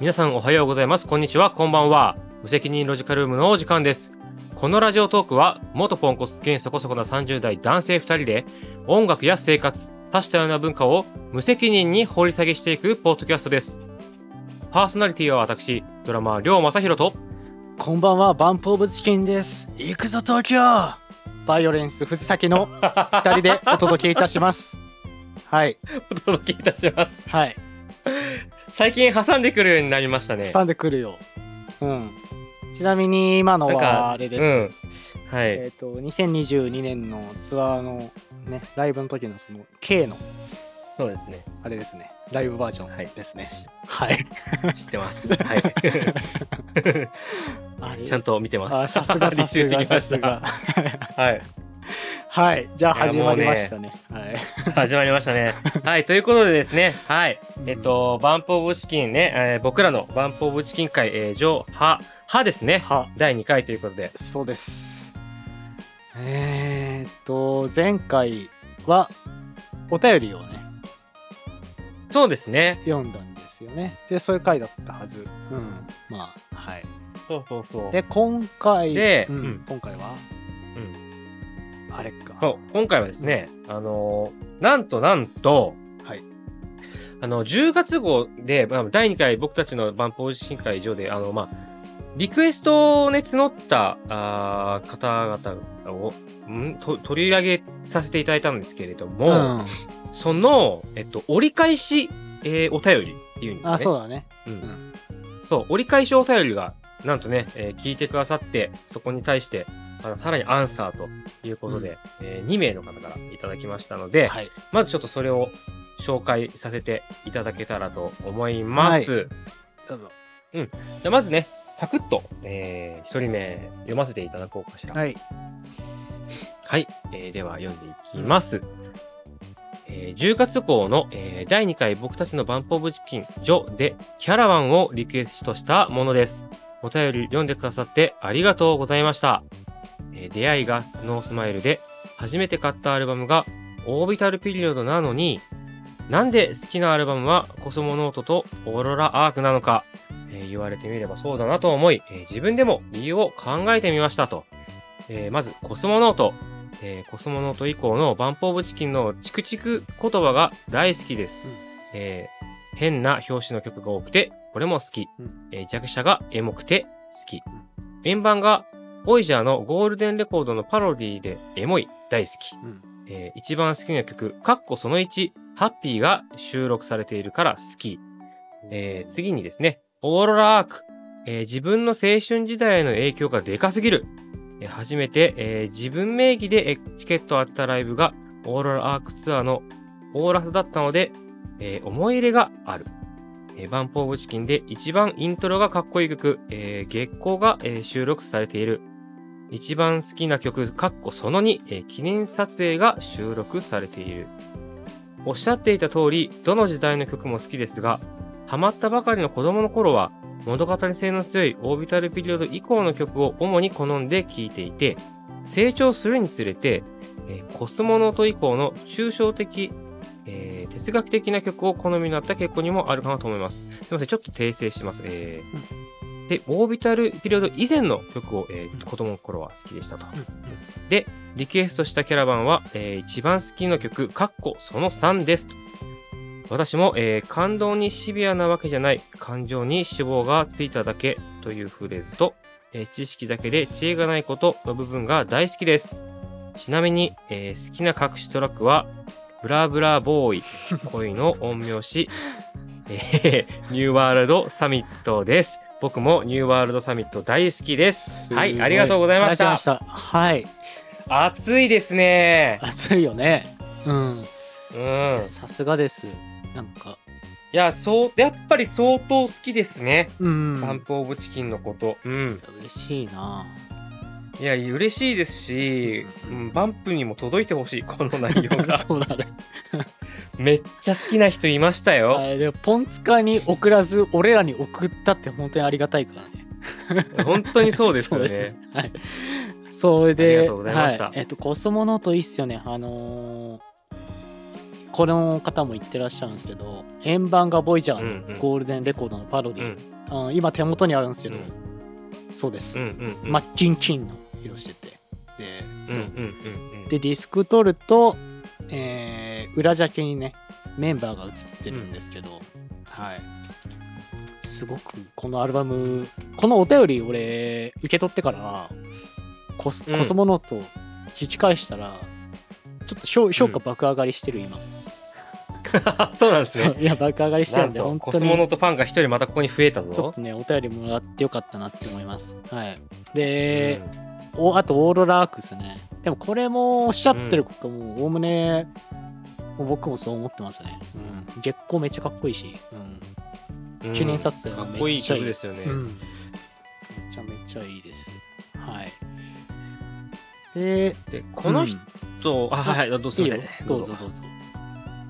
皆さんおはようございます。こんにちは、こんばんは。無責任ロジカルームのお時間です。このラジオトークは、元ポンコツ兼そこそこな30代男性2人で、音楽や生活、多種多様な文化を無責任に掘り下げしていくポッドキャストです。パーソナリティは私、ドラマー、りょうまさひろと、こんばんは、バンプオブチキンです。行くぞ東京バイオレンス藤崎の 二人でお届けいたします。はい、お届けいたします。はい、最近挟んでくるようになりましたね。挟んでくるよ。うん。ちなみに今のはあれです。うん。はい。えっ、と、2022年のツアーのね、ライブの時のその K のそうですね。あれですね、ライブバージョはいンですね。はい。知ってます。はい。ちゃんと見てます。あ、さすがさすがさすが。はい。はい、じゃあ始まりましたね。はい。始まりましたね。はい。ということでですね、はい。えっと、バンプオブチキンね、えー僕らのバンプオブチキン会、えー、上、は、はですね。は、第2回ということで。そうです。えー、っと、前回はお便りをね、そうですね。読んだんですよね。で、そういう回だったはず。うん。まあ、はい。そうそうそう。で、今回、うんでうん今回は、うん、あれか。そう今回はですね、あのーなんとなんと、はい。あの、10月号で、まあ、第2回僕たちのバンプオブチキン会上で、あの、まあ、リクエストをね、募った、あー方々を、ん？と取り上げさせていただいたんですけれども、うん。その、えっと、折り返し、えーお便りっていうんですかね。あ、そうだね。う。うんん。そう、折り返しお便りが、なんとね、えー聞いてくださって、そこに対して、あのさらにアンサーということで、えー2名の方からいただきましたので、はい。まずちょっとそれを紹介させていただけたらと思います。どうぞ。じゃあまずね、サクッと、え1人目読ませていただこうかしら。はい。はい、えーでは読んでいきます。えー10月号の、えー第2回僕たちのバンプオブチキンジョでキャラバンをリクエストしたものです。お便り読んでくださってありがとうございました。えー出会いがスノースマイルで初めて買ったアルバムがオービタルピリオドなのになんで好きなアルバムはコスモノートとオーロラアークなのか、えー言われてみればそうだなと思い、えー自分でも理由を考えてみましたと。えーまずコスモノート。えーコスモノート以降のバンプオブチキンのチクチク言葉が大好きです。うんえー変な表紙の曲が多くて、これも好き。うんえー弱者がエモくて好き。円盤がボイジャーのゴールデンレコードのパロディでエモい大好き。うん。えー一番好きな曲、カッコその1、ハッピーが収録されているから好き。えー次にですね、オーロラアーク。えー自分の青春時代への影響がでかすぎる。えー初めて、えー自分名義でえーチケットを当てたライブがオーロラアークツアーのオーラスだったので、えー思い入れがある。えーバンプオブチキンで一番イントロがかっこいい曲、えー月光が、えー収録されている。一番好きな曲、かっこその2、えー記念撮影が収録されている。おっしゃっていた通り、どの時代の曲も好きですが、ハマったばかりの子供の頃は、物語性の強いオービタルピリオド以降の曲を主に好んで聴いていて、成長するにつれて、えーコスモノート以降の抽象的、えー哲学的な曲を好みになった傾向にもあるかなと思います。すみません、ちょっと訂正します。えーで、オービタルピリオド以前の曲を、えー子供の頃は好きでしたと。で、リクエストしたキャラバンは、えー一番好きな曲、カッコその3ですと。私も、えー感動にシビアなわけじゃない、感情に脂肪がついただけというフレーズと、えー知識だけで知恵がないことの部分が大好きです。ちなみに、えー好きな隠しトラックは、ブラブラボーイ、恋の陰陽師、えーニューワールドサミットです。僕もニューワールドサミット大好きです。はい、ありがとうございましたいました。はい。暑いですね。暑いよね。うん。うん。さすがです。なんか、いや、そう、やっぱり相当好きですね。うん。バンプオブチキンのこと。うん。嬉しいな。いや、嬉しいですし、ううんん、バンプにも届いてほしい、この内容が。そうだね。めっちゃ好きな人いましたよ。はいでもポンツカに送らず俺らに送ったって本当にありがたいからね。本当にそうですよね。そうですねはい。それで、はい、えっとコスモノートいいっすよね。あのーこの方も言ってらっしゃるんですけど円盤がボイジャーうんうんのゴールデンレコードのパロディ、うんあー今手元にあるんですけど、うんそうです、うんうんうんマッキンキンの色してて。でそう、うんうんうん。うんでディスク取ると、えー裏ジャケにねメンバーが写ってるんですけど、はい。すごくこのアルバムこのお便り俺受け取ってからコス,、うん。コスモノート聞き返したらちょっと評評価爆上がりしてる今、そうなんですね。いや爆上がりしてるんで本当に。コスモノートファンが一人またここに増えたちょっぞとねお便りもらってよかったなって思います。はい。で、おあとオーロラアークですね。でもこれもおっしゃってることもおおむね僕もそう思ってますね、うん、月光めっちゃかっこいいし、うん。記念撮影はかっこいいめっちゃいい。曲ですよね、うん、めちゃめちゃいいです。はい。ででこの人、あはいはいどうすいいよ。みませんどうぞどうぞ。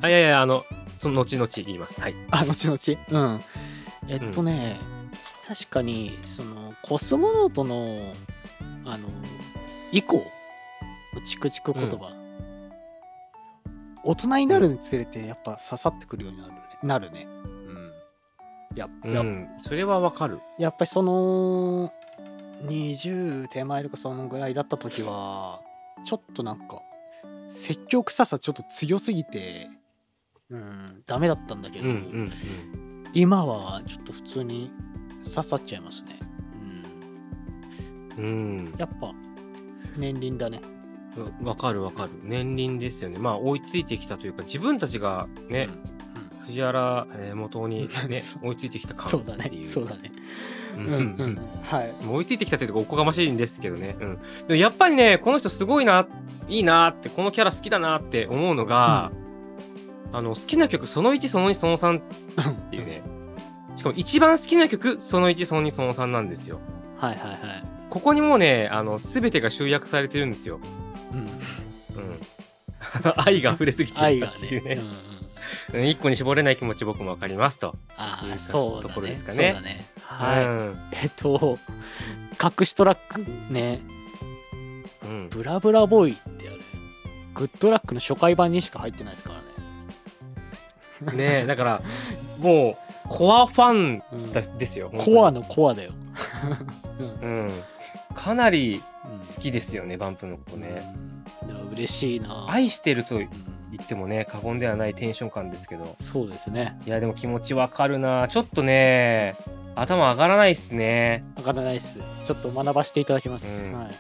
あいやいやあのその後々言います。はい。あ後々？うん。えっとね、確かにそのコスモノートのあの以降のチクチク言葉、大人になるにつれてやっぱ刺さってくるようになるね。なるね。うん。やや,、うん。それはわかる。やっぱりその20手前とかそのぐらいだった時はちょっとなんか説教臭さちょっと強すぎてうんダメだったんだけど、うんうん。今はちょっと普通に刺さっちゃいますね。うん。うんやっぱ年輪だね。うんわかるわかる。年輪ですよね。まあ追いついてきたというか自分たちがね、うん藤原、えー元にね追いついてきた感そうだね。そうだね。追いついてきたというかおこがましいんですけどね、うん、でもやっぱりねこの人すごいないいなってこのキャラ好きだなって思うのが、あの好きな曲その1その2その3っていうね。しかも一番好きな曲その1その2その3なんですよ。はいはいはい。ここにもうねあの全てが集約されてるんですよ、うん。うん、愛が溢れすぎてるなっていうね。ねうん個に絞れない気持ち僕もわかりますと、ああ、そうね。ころですかねそうだね。はい。うんえっと、隠しトラックね、うん、ブラブラボーイってあれ、グッドラックの初回版にしか入ってないですからね。ねだからもうコアファンですよコアのコアだよ。うんうん、かなりうん好きですよね、バンプの子ね。嬉しいな。愛してると言うんってもね、過言ではないテンション感ですけど。そうですね。いや、でも気持ちわかるな。ちょっとね、頭上がらないっすね。わからないっす。ちょっと学ばせていただきます。うんはい。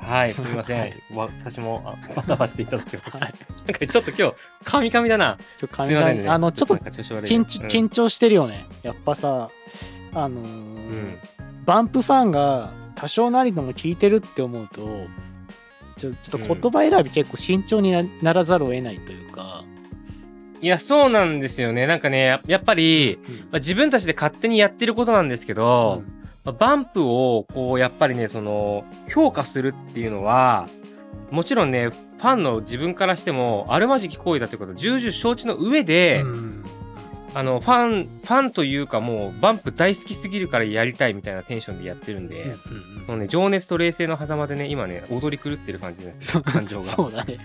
はい、すみません。はいわ私もあ学ばせていただきます。はい。なんかちょっと今日、カミカミだな。ちょすみませんね。あの、ちょっと緊張うん緊張してるよね。やっぱさ、あのーうんバンプファンが多少なりとも聞いてるって思うと、ちょちょっと言葉選び結構慎重になならざるを得ないというか、いや、そうなんですよね。なんかね、ややっぱり、うん。まあ、自分たちで勝手にやってることなんですけど、まあバンプをこうやっぱりねその評価するっていうのはもちろんねファンの自分からしてもあるまじき行為だということを重々承知の上で、うんあのファンファンというかもうバンプ大好きすぎるからやりたいみたいなテンションでやってるんで、うんうね、情熱と冷静の狭間でね今ね踊り狂ってる感じで。そう感情がそうだね。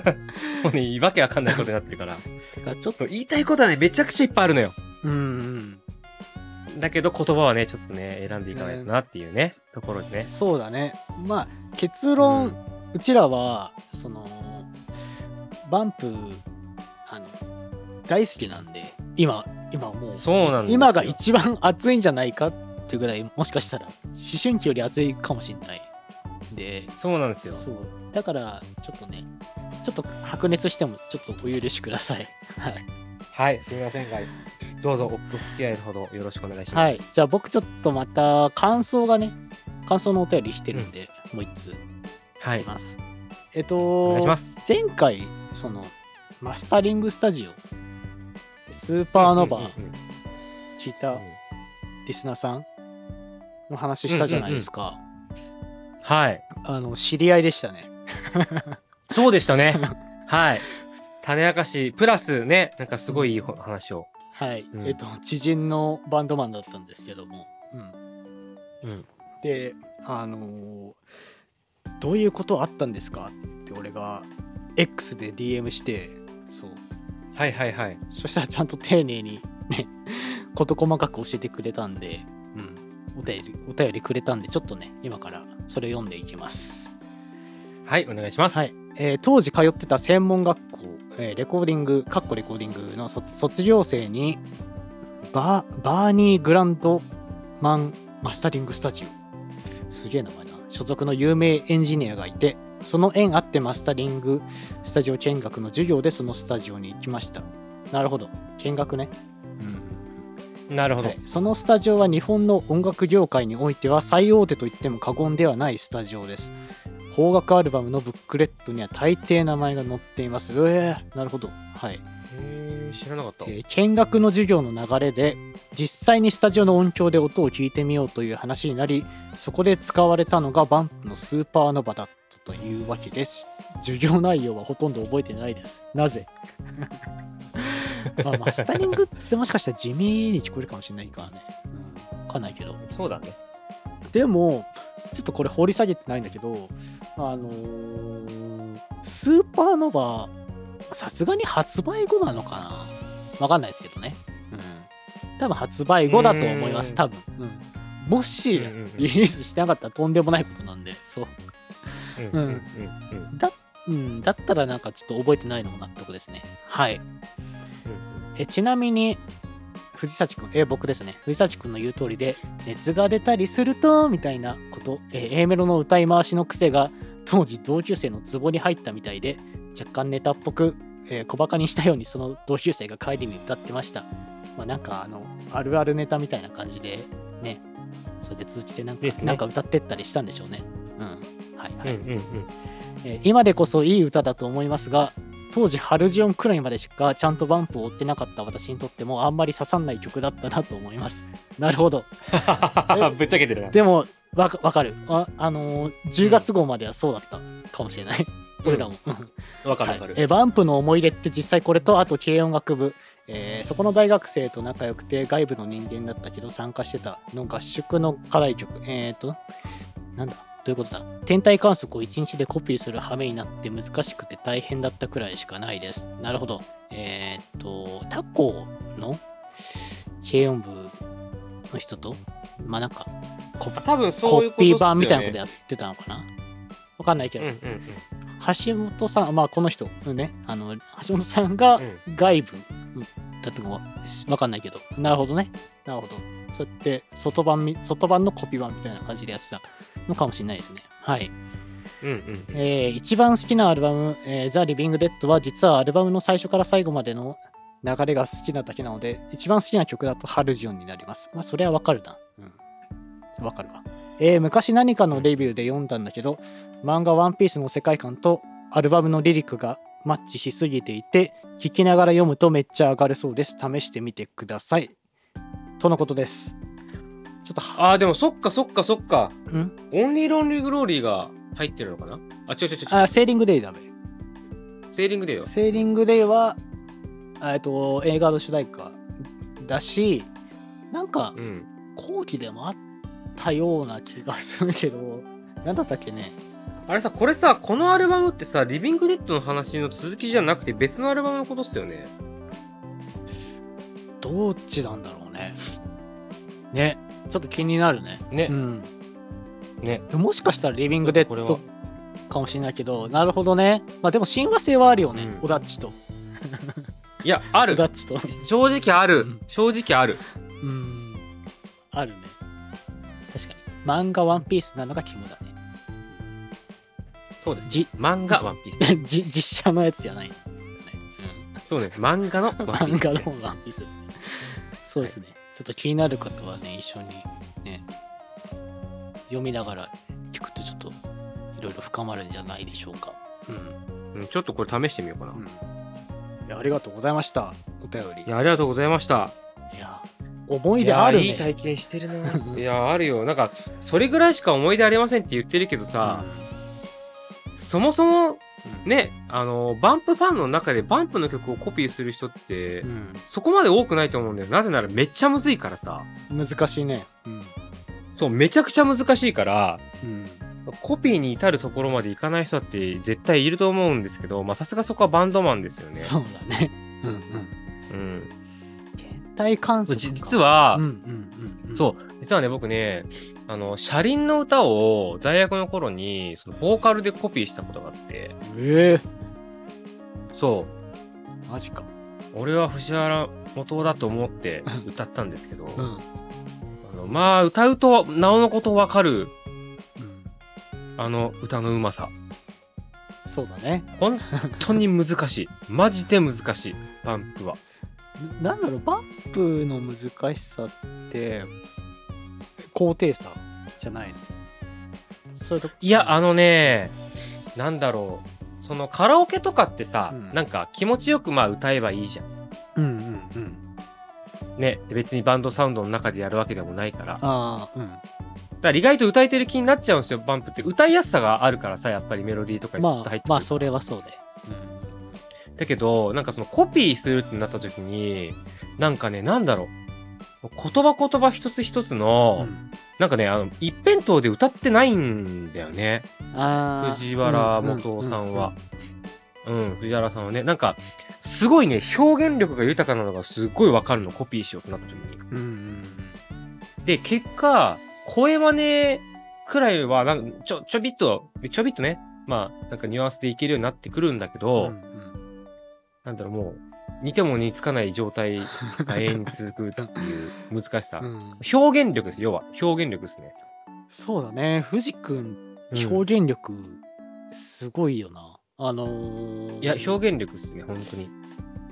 もうねわけわかんないことになってるから。てかちょっと、言いたいことはねめちゃくちゃいっぱいあるのよ。うんうん、だけど言葉はねちょっとね選んでいかないとなっていうねところでね。そうだね。まあ結論、ううんちらはそのバンプあの大好きなんで今今もうそうなん今が一番熱いんじゃないかっていうぐらいもしかしたら。思春期より熱いかもしれないで。そうなんですよ。そう。だからちょっとねちょっと白熱してもちょっとお許しください。はい、はい、すみませんが、どうぞおお付き合いのほどよろしくお願いします。はい、じゃあ僕ちょっとまた感想がね感想のお便りしてるんで、もう一通はい。いきます。えっとお願いします。前回そのマスタリングスタジオスーパーノヴァうんうんうん。聞いたリスナーさんの話したじゃないですか、はい、あの知り合いでしたね。そうでしたね。はい。種明かし、プラスね、なんかすごいいい話を。はい、うん。えっと知人のバンドマンだったんですけども、うん、うん。であのーどういうことあったんですか？って俺が X で DM してはいはいはい。そしたらちゃんと丁寧にね 事細かく教えてくれたんで、うん、お便りお便りくれたんでちょっとね今からそれ読んでいきます。はい、お願いします。はい、えー当時通ってた専門学校、えーレコーディングかっこレコーディングの卒卒業生にバーバーニー・グランドマンマスタリングスタジオすげえ名前な所属の有名エンジニアがいてその縁あってマスタリングスタジオ見学の授業でそのスタジオに行きましたなるほど見学ねうんなるほど。はい、そのスタジオは日本の音楽業界においては最大手と言っても過言ではないスタジオです。邦楽アルバムのブックレットには大抵名前が載っています。うえー、なるほど。はい。へー知らなかった。えー見学の授業の流れで実際にスタジオの音響で音を聞いてみようという話になりそこで使われたのがバンプのスーパーノバだったというわけです授業内容はほとんど覚えてないですなぜ？まあマスタリングってもしかしたら地味に聞こえるかもしれないからね、うん、わかんないけどそうだね。でもちょっとこれ掘り下げてないんだけどあのースーパーノバさすがに発売後なのかな？わかんないですけどね。うん。多分発売後だと思います、うん多分。うん。もし、リリースしてなかったらとんでもないことなんで、そう。だ、うん、だったらなんかちょっと覚えてないのも納得ですね。はい。えちなみに、藤崎くん、え僕ですね。藤崎くんの言う通りで、熱が出たりすると、みたいなこと、え A メロの歌い回しの癖が、当時同級生のツボに入ったみたいで、若干ネタっぽく、えー小バカにしたようにその同級生が帰りに歌ってました。まあなんかあの、あるあるネタみたいな感じで、ね、それで続けてなんか、ねなんか歌ってったりしたんでしょうね。うん。はいはい。うんうんうん。えー今でこそいい歌だと思いますが当時ハルジオンくらいまでしかちゃんとバンプを追ってなかった私にとってもあんまり刺さんない曲だったなと思います。なるほど。ぶっちゃけてるな。でもわかわかる。あ、あのー10月号まではそうだったかもしれない、俺らも、はいわかるわかる。えーバンプの思い出って実際これとあと軽音楽部、えーそこの大学生と仲良くて外部の人間だったけど参加してたの合宿の課題曲。えっ、ー、となんだ？いうことだ天体観測を1日でコピーする羽目になって難しくて大変だったくらいしかないですなるほどえっ、ー、とタコの軽音部の人とまあなんかコ。ピー版みたいなことやってたのかな？わかんないけど、うんうんうん。橋本さん、まあこの人ね、あの橋本さんがうん外部だったかはわかんないけど、なるほどね。なるほど。そうやって外版み、外版のコピー版みたいな感じでやってたのかもしれないですね。はい。うんうんえー一番好きなアルバム、えー、ザ・リビング・デッドは実はアルバムの最初から最後までの流れが好きなだけなので、一番好きな曲だとハルジオンになります。まあそれはわかるな。うん。わかるわ。えー昔何かのレビューで読んだんだけど、漫画「ワンピースの世界観とアルバムのリリックがマッチしすぎていて聞きながら読むとめっちゃ上がるそうです試してみてくださいとのことですちょっとはああ、でもそっかそっかそっか。ん？オンリーロンリーグローリーが入ってるのかな？あ、違う違う違う。あセーリングデイだべセーリングでよ。セーリングデイはえっと映画の主題歌だしなんかうん。後期でもあったような気がするけど何だったっけね？あれさ、これさ、このアルバムってさ、リビングデッドの話の続きじゃなくて別のアルバムのことっすよね。どっちなんだろうねねちょっと気になるね。ね。う。ん。ね。もしかしたらリビングデッこれは。ドかもしれないけどなるほどね。まあでも親和性はあるよね、うん。オダッチと。いや、あオる。ダッチと。正直ある。うん。正直ある。うん。あるね。確かに。漫画ワンピースなのが肝だね。そうです。じ漫画ワンピース。じ実写のやつじゃない、ねそうね。漫画のワンうん、ピース、漫画のワンピースですね。そうですね、ちょっと気になる方はね一緒にね読みながら聞くとちょっといろいろ深まるんじゃないでしょうかうんうん、ちょっとこれ試してみようかな。うんいやありがとうございましたお便りいや、ありがとうございました。いや思い出あるねいやいい体験してるな。いや、あるよ。なんか、それぐらいしか思い出ありませんって言ってるけどさ、そもそも、ね、あの、バンプファンの中でバンプの曲をコピーする人って、うん。そこまで多くないと思うんだよ。なぜならめっちゃむずいからさ。うん難しいね。うん。そう、めちゃくちゃ難しいから、うん。コピーに至るところまでいかない人って絶対いると思うんですけど、まあさすがそこはバンドマンですよね。そうだね。うんうん。うん。天体観測実は、うんうんうん。うんそう、実はね、僕ね、あの、車輪の歌を大学の頃に、そのボーカルでコピーしたことがあって、ええ。そう、マジか。俺は藤原元夫だと思って歌ったんですけど、うん。うんあのまあ、歌うと、なおのことわかる、あの歌のうまさ。そうだね。本当に難しい。マジで難しい。バンプは。ななんだろうバンプの難しさって高低差じゃないの？それといや、あのね、なんだろう。そのカラオケとかってさ、うんなんか気持ちよくまあ歌えばいいじゃん。うんうんうんね。別にバンドサウンドの中でやるわけでもないから。だかああうんら意外と歌えてる気になっちゃうんですよ、バンプって。歌いやすさがあるからさ、やっぱりメロディーとかにスッまと入ってくるあまあそれはそうでだけど、なんかそのコピーするってなった時に、なんかね、なんだろう。言葉言葉一つ一つうん、の、うんなんかね、あの、一辺倒で歌ってないんだよね。藤原元夫さんは。うん、藤原さんはね、なんか、すごいね、表現力が豊かなのがすごいわかるの、コピーしようとなった時に。うんうんで、結果、声真似くらいは、なんかちょ、ちょびっと、ちょびっとね、まあ、なんかニュアンスでいけるようになってくるんだけうんど、うんうんなんだろう、もう、似ても似つかない状態が永遠に続くっていう難しさ。うん表現力です、要は。表現力ですね。そうだね藤君うん表現力すごいよな、あのーいや、表現力ですね、本当に。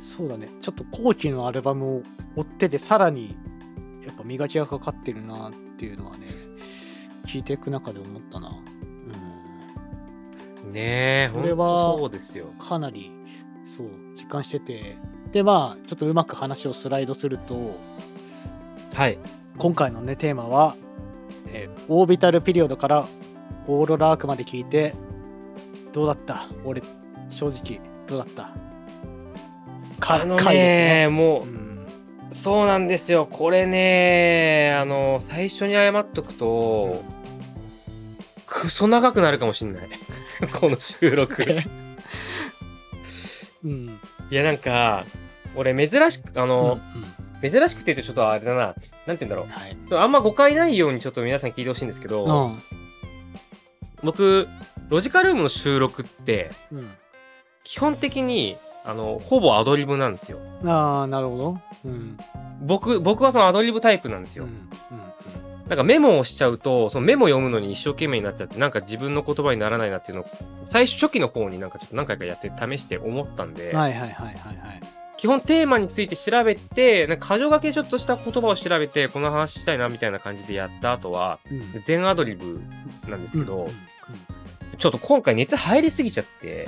そうだねちょっと後期のアルバムを追っててさらにやっぱ磨きがかかってるなっていうのはね聞いていく中で思ったなうんねえ、これはそうですよ。かなり実感しててでまあちょっとうまく話をスライドするとはい。今回のねテーマは、えーオービタルピリオドからオーロラアークまで聞いてどうだった？俺正直どうだった？かあの回ですねね、もう、うんそうなんですよ。これね、あの、最初に謝っとくと、クソ長くなるかもしんない。この収録。うん。いや、なんか、俺珍しく、あうんの、珍しくて言うとちょっとあれだな、なんて言うんだろう。はい。あんま誤解ないようにちょっと皆さん聞いてほしいんですけど、うん。僕、ロジカルームの収録って、うん。基本的に、あの、ほぼアドリブなんですよ。ああなるほど。うん。僕、僕はそのアドリブタイプなんですよ。うん。うんなんかメモをしちゃうと、そのメモ読むのに一生懸命になっちゃって、なんか自分の言葉にならないなっていうのを、最初初期の方になんかちょっと何回かやって試して思ったんで、はいはいはいはいはい。基本テーマについて調べて、なんか箇条書きちょっとした言葉を調べて、この話したいなみたいな感じでやった後は、うん。全アドリブなんですけど、うんうん。ちょっと今回熱入りすぎちゃって、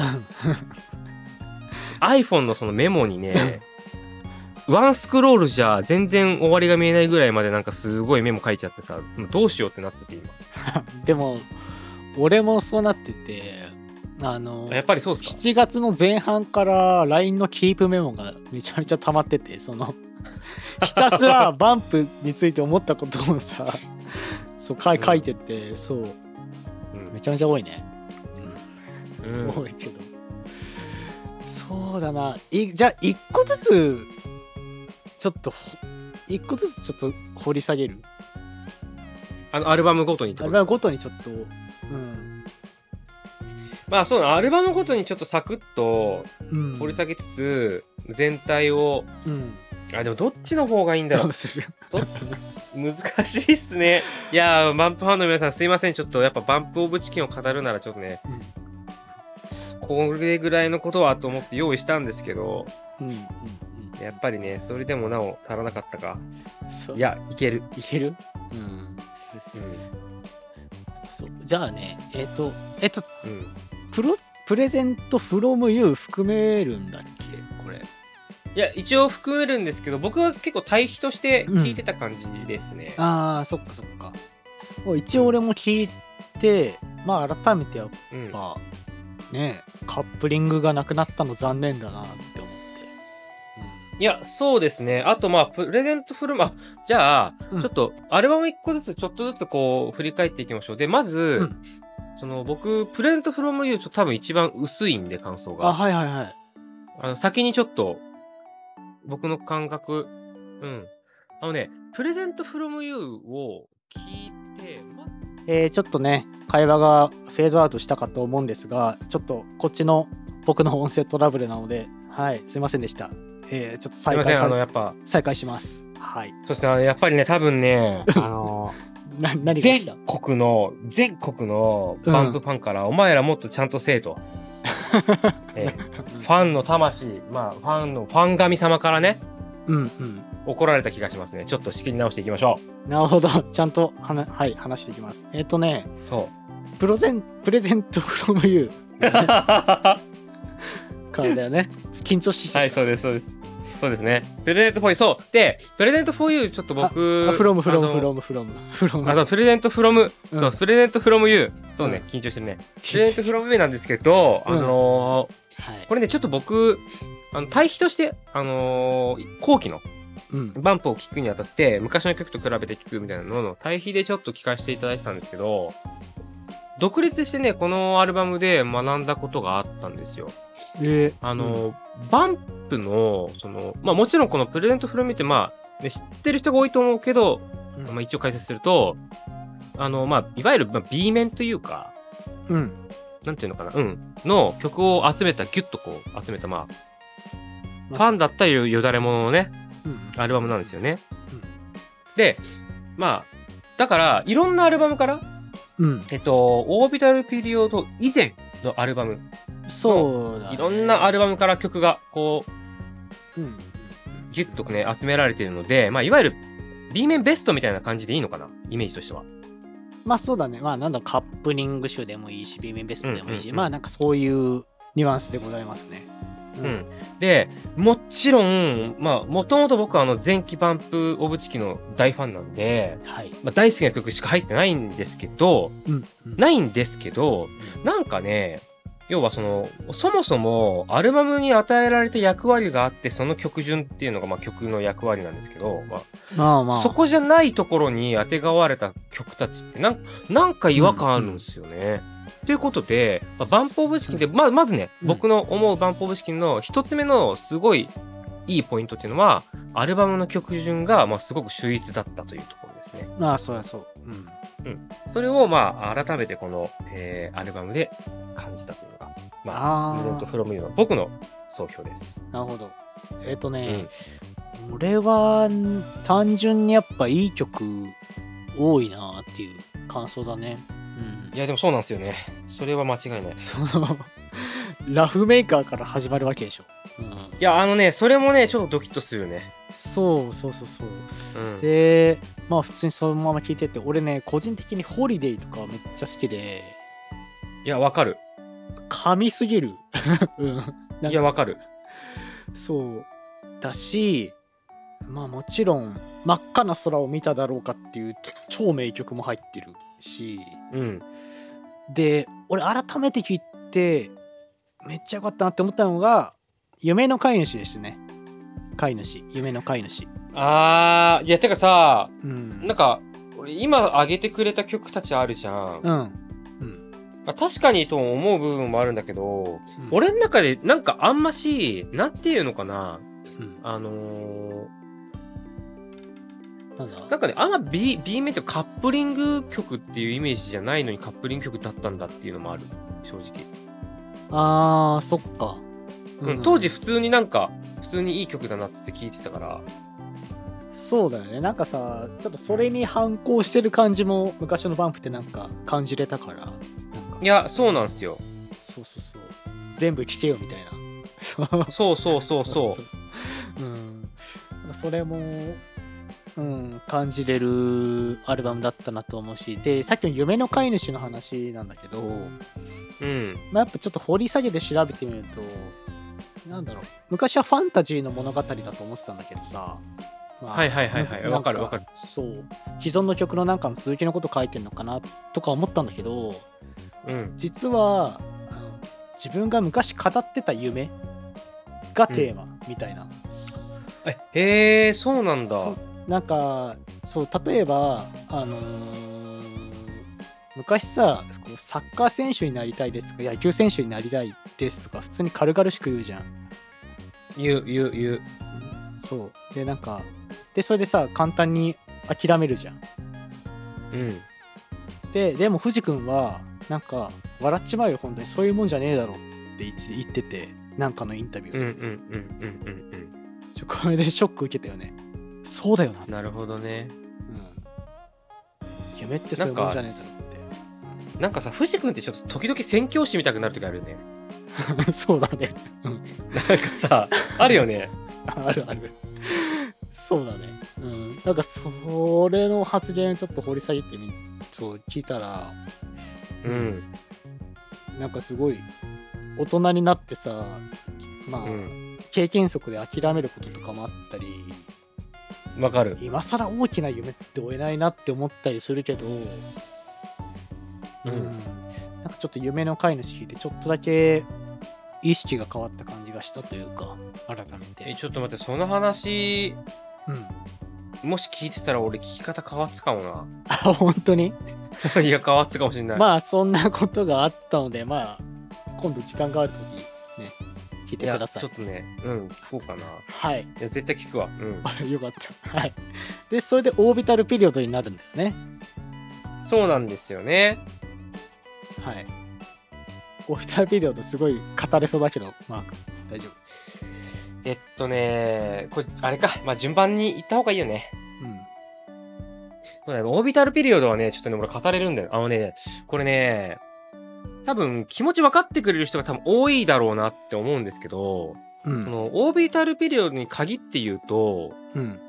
iPhone のそのメモにね、ワンスクロールじゃ全然終わりが見えないぐらいまでなんかすごいメモ書いちゃってさ、もうどうしようってなってて今。でも俺もそうなっててあのやっぱりそうっすか？7月の前半から LINE のキープメモがめちゃめちゃ溜まっててその ひたすらバンプについて思ったことをさ そう書い書いててそう。うん。めちゃめちゃ多いね、うん。多いけど。そうだな。いじゃあ一個ずつちょっとほ一個ずつちょっと掘り下げる？あのアルバムごとにアルバムごとにちょっとうん。まあそうだ。アルバムごとにちょっとサクッとうん。掘り下げつつ、全体をうん。あでもどっちの方がいいんだろう？難しいっすね。いやーバンプファンの皆さんすいません。ちょっとやっぱバンプオブチキンを語るならちょっとねこれぐらいのことはと思って用意したんですけどうんうんやっぱりねそれでもなお足らなかったか。うんそう。いやいける、いける？うん。うんそう。じゃあねえっ、とえっ、とうん、プロプレゼントフロムユー含めるんだっけ？これ。いや一応含めるんですけど僕は結構対比として聞いてた感じですね、ああそっかそっか。一応俺も聞いてまあ改めてやっうん。ぱねカップリングがなくなったの残念だな。っていや、そうですね。あと、まあ、プレゼントフルマ、じゃあ、うんちょっと、アルバム一個ずつ、ちょっとずつ、こう、振り返っていきましょう。で、まず、うんその、僕、プレゼントフロムユー、ちょっと多分一番薄いんで、感想うん、あが。はいはいはいあの、先にちょっと、僕の感覚。うん。あのね、プレゼントフロムユーを聞いて、まえーちょっとね会話がフェードアウトしたかと思うんですがちょっとこっちの僕の音声トラブルなのではいすいませんでしたえーちょっと再開さあの、やっぱ、再開します。はい。そしてあのやっぱりね、多分ね、あの、な何が全国の、全国のバンプファンから、お前らもっとちゃんとせえと。えーファンの魂、まあ、ファンの、ファン神様からね、うんうん。怒られた気がしますね。ちょっと仕切り直していきましょなるほど。ちゃんとはなはい話していきます。えっ、とねう。そう。プロゼンプレゼントフロムユーはからだよね。緊張しちゃい、そうです、そうです。そうですね。プレゼントフォーユー、そう。で、プレゼントフォーユー、ちょっと僕、フロムフロムフロムフロムフロムあと、プレゼントフロム、うんそうプレゼントフロムユー。そうね、うん緊張してるね。プレゼントフロムユーなんですけど、あうんのこれね、ちょっと僕、あの対比として、あのー後期のうんバンプを聴くにあたって、昔の曲と比べて聴くみたいなのの対比でちょっと聞かせていただいてたんですけど、独立してね、このアルバムで学んだことがあったんですよ。えーあの、バンプの、その、まあもちろんこのプレゼントフロムって、まあ、ね、知ってる人が多いと思うけど、うん。まあ一応解説すると、あの、まあ、いわゆる、まあ、B 面というか、うん。なんていうのかな、うん、の曲を集めた、ギュッとこう、集めた、まあ、ファンだったよよだれもののね、うん。アルバムなんですよね。うん。で、まあ、だから、いろんなアルバムから、うん。えっと、オービタルピリオド以前のアルバム、そうだね。いろんなアルバムから曲が、こう、うん。ギュッとね、集められているので、まあ、いわゆる B 面ベストみたいな感じでいいのかな、イメージとしては。まあそうだね。まあなんだカップリング集でもいいし B 面ベストでもいいし、うんうんうん。まあなんかそういうニュアンスでございますねうん。で、もちろん、まあ、もともと僕はあの、前期バンプオブチキの大ファンなんで、はい、まあ、大好きな曲しか入ってないんですけど、うんうんないんですけど、なんかね、要はその、そもそもアルバムに与えられた役割があって、その曲順っていうのがまあ曲の役割なんですけど、ままあまああ、そこじゃないところに当てがわれた曲たちってなん、なんか違和感あるんですよね。ということで、まあ、バンプオブチキンで、まあ、まずね、うん。僕の思うバンプオブチキンの一つ目のすごいいいポイントっていうのは、アルバムの曲順がまあすごく秀逸だったというところですね。まあそうやそう。うん。それをまあ改めてこの、えーアルバムで感じたというのが、まあ、あー。プレゼントフロムユーの僕の総評です。なるほど。えっ、とね、俺は単純にやっぱいい曲多いなっていう感想だねうんいや、でもそうなんですよね。それは間違いない。いそのラフメーカーから始まるわけでしょ、うん、や、あのね、それもね、ちょっとドキッとするよね。そうそうそうそううん。でまあ普通にそのまま聞いてて俺ね個人的にホリデーとかめっちゃ好きでいや、わかる。神すぎる うんなんかいや、わかる。そうだしまあもちろん真っ赤な空を見ただろうかっていう超名曲も入ってるし。うん。で俺改めて聞いてめっちゃ良かったなって思ったのが夢の飼い主ですね。飼い主。夢の飼い主。あー、いや、てかさ、うん。なんか、俺今上げてくれた曲たちあるじゃん。うん。うん。まあ確かにと思う部分もあるんだけど、うん。俺の中でなんかあんまし、なんていうのかな、うん。あのー、なんだ。なんかね、あんま B, B 面ってカップリング曲っていうイメージじゃないのにカップリング曲だったんだっていうのもある、正直。あーそっか、うん、当時普通になんか、普通にいい曲だなっつって聞いてたから、そうだよね。なんかさちょっとそれに反抗してる感じも昔のバンプってなんか感じれたから。か。いや、そうなんすよ。そうそうそう。全部聞けよみたいな。そうそうそうそう。そう。そうう。ん。それもうん感じれるアルバムだったなと思うしでさっきの夢の飼い主の話なんだけど、うん。まあ、やっぱちょっと掘り下げて調べてみるとなんだろう昔はファンタジーの物語だと思ってたんだけどさ、まあはいはいはいはいわかるわかるそう既存の曲のなんかの続きのこと書いてんのかなとか思ったんだけどうん。実は自分が昔語ってた夢がテーマみたいな、え、へえ、そうなんだ。なんかそう例えばあのー昔さサッカー選手になりたいですとか野球選手になりたいですとか普通に軽々しく言うじゃん。言う、言う、言う。そう。でなんかでそれでさ簡単に諦めるじゃん。うん。ででも藤君はなんか笑っちまうよ本当に。そういうもんじゃねえだろって言ってててなんかのインタビューうんうで、んうんうんうん。ちょこれでショック受けたよねそうだよな、うん。なるほどね。うん、夢ってそういうもんじゃねえだろってなんかさ、藤君ってちょっと時々宣教師みたくなる時あるよね。う んそうだね、うん、なんかさ、あるよね。あるあるそうだねうんなんかそれの発言ちょっと掘り下げてみそう聞いたらうん。なんかすごい大人になってさまあ、うん。経験則で諦めることとかもあったりわかる。今更大きな夢って追えないなって思ったりするけど、うんなんかちょっと夢の飼い主聞いてちょっとだけ意識が変わった感じがしたというか改めえ、て、ちょっと待って、その話、うん、もし聞いてたら俺聞き方変わってたかも あ本当に？な。いや、変わってたかもしれない。まあそんなことがあったのでまあ今度時間がある時ね聞いてくださいちょっとね、うん、聞こうかな。いはいや、絶対聞くわ。うん。よかったはいでそれでオービタルピリオドになるんだよねそうなんですよね。はいオービタルピリオドすごい語れそうだけどマーク大丈夫えっとね、これ、あれか。まあ、順番に行った方がいいよね。うんそうだね、オービタルピリオドはね、ちょっとね、俺語れるんだよ。あのね、これね、多分気持ち分かってくれる人が多分多いだろうなって思うんですけど、うん。そのオービタルピリオドに限って言うと、うん。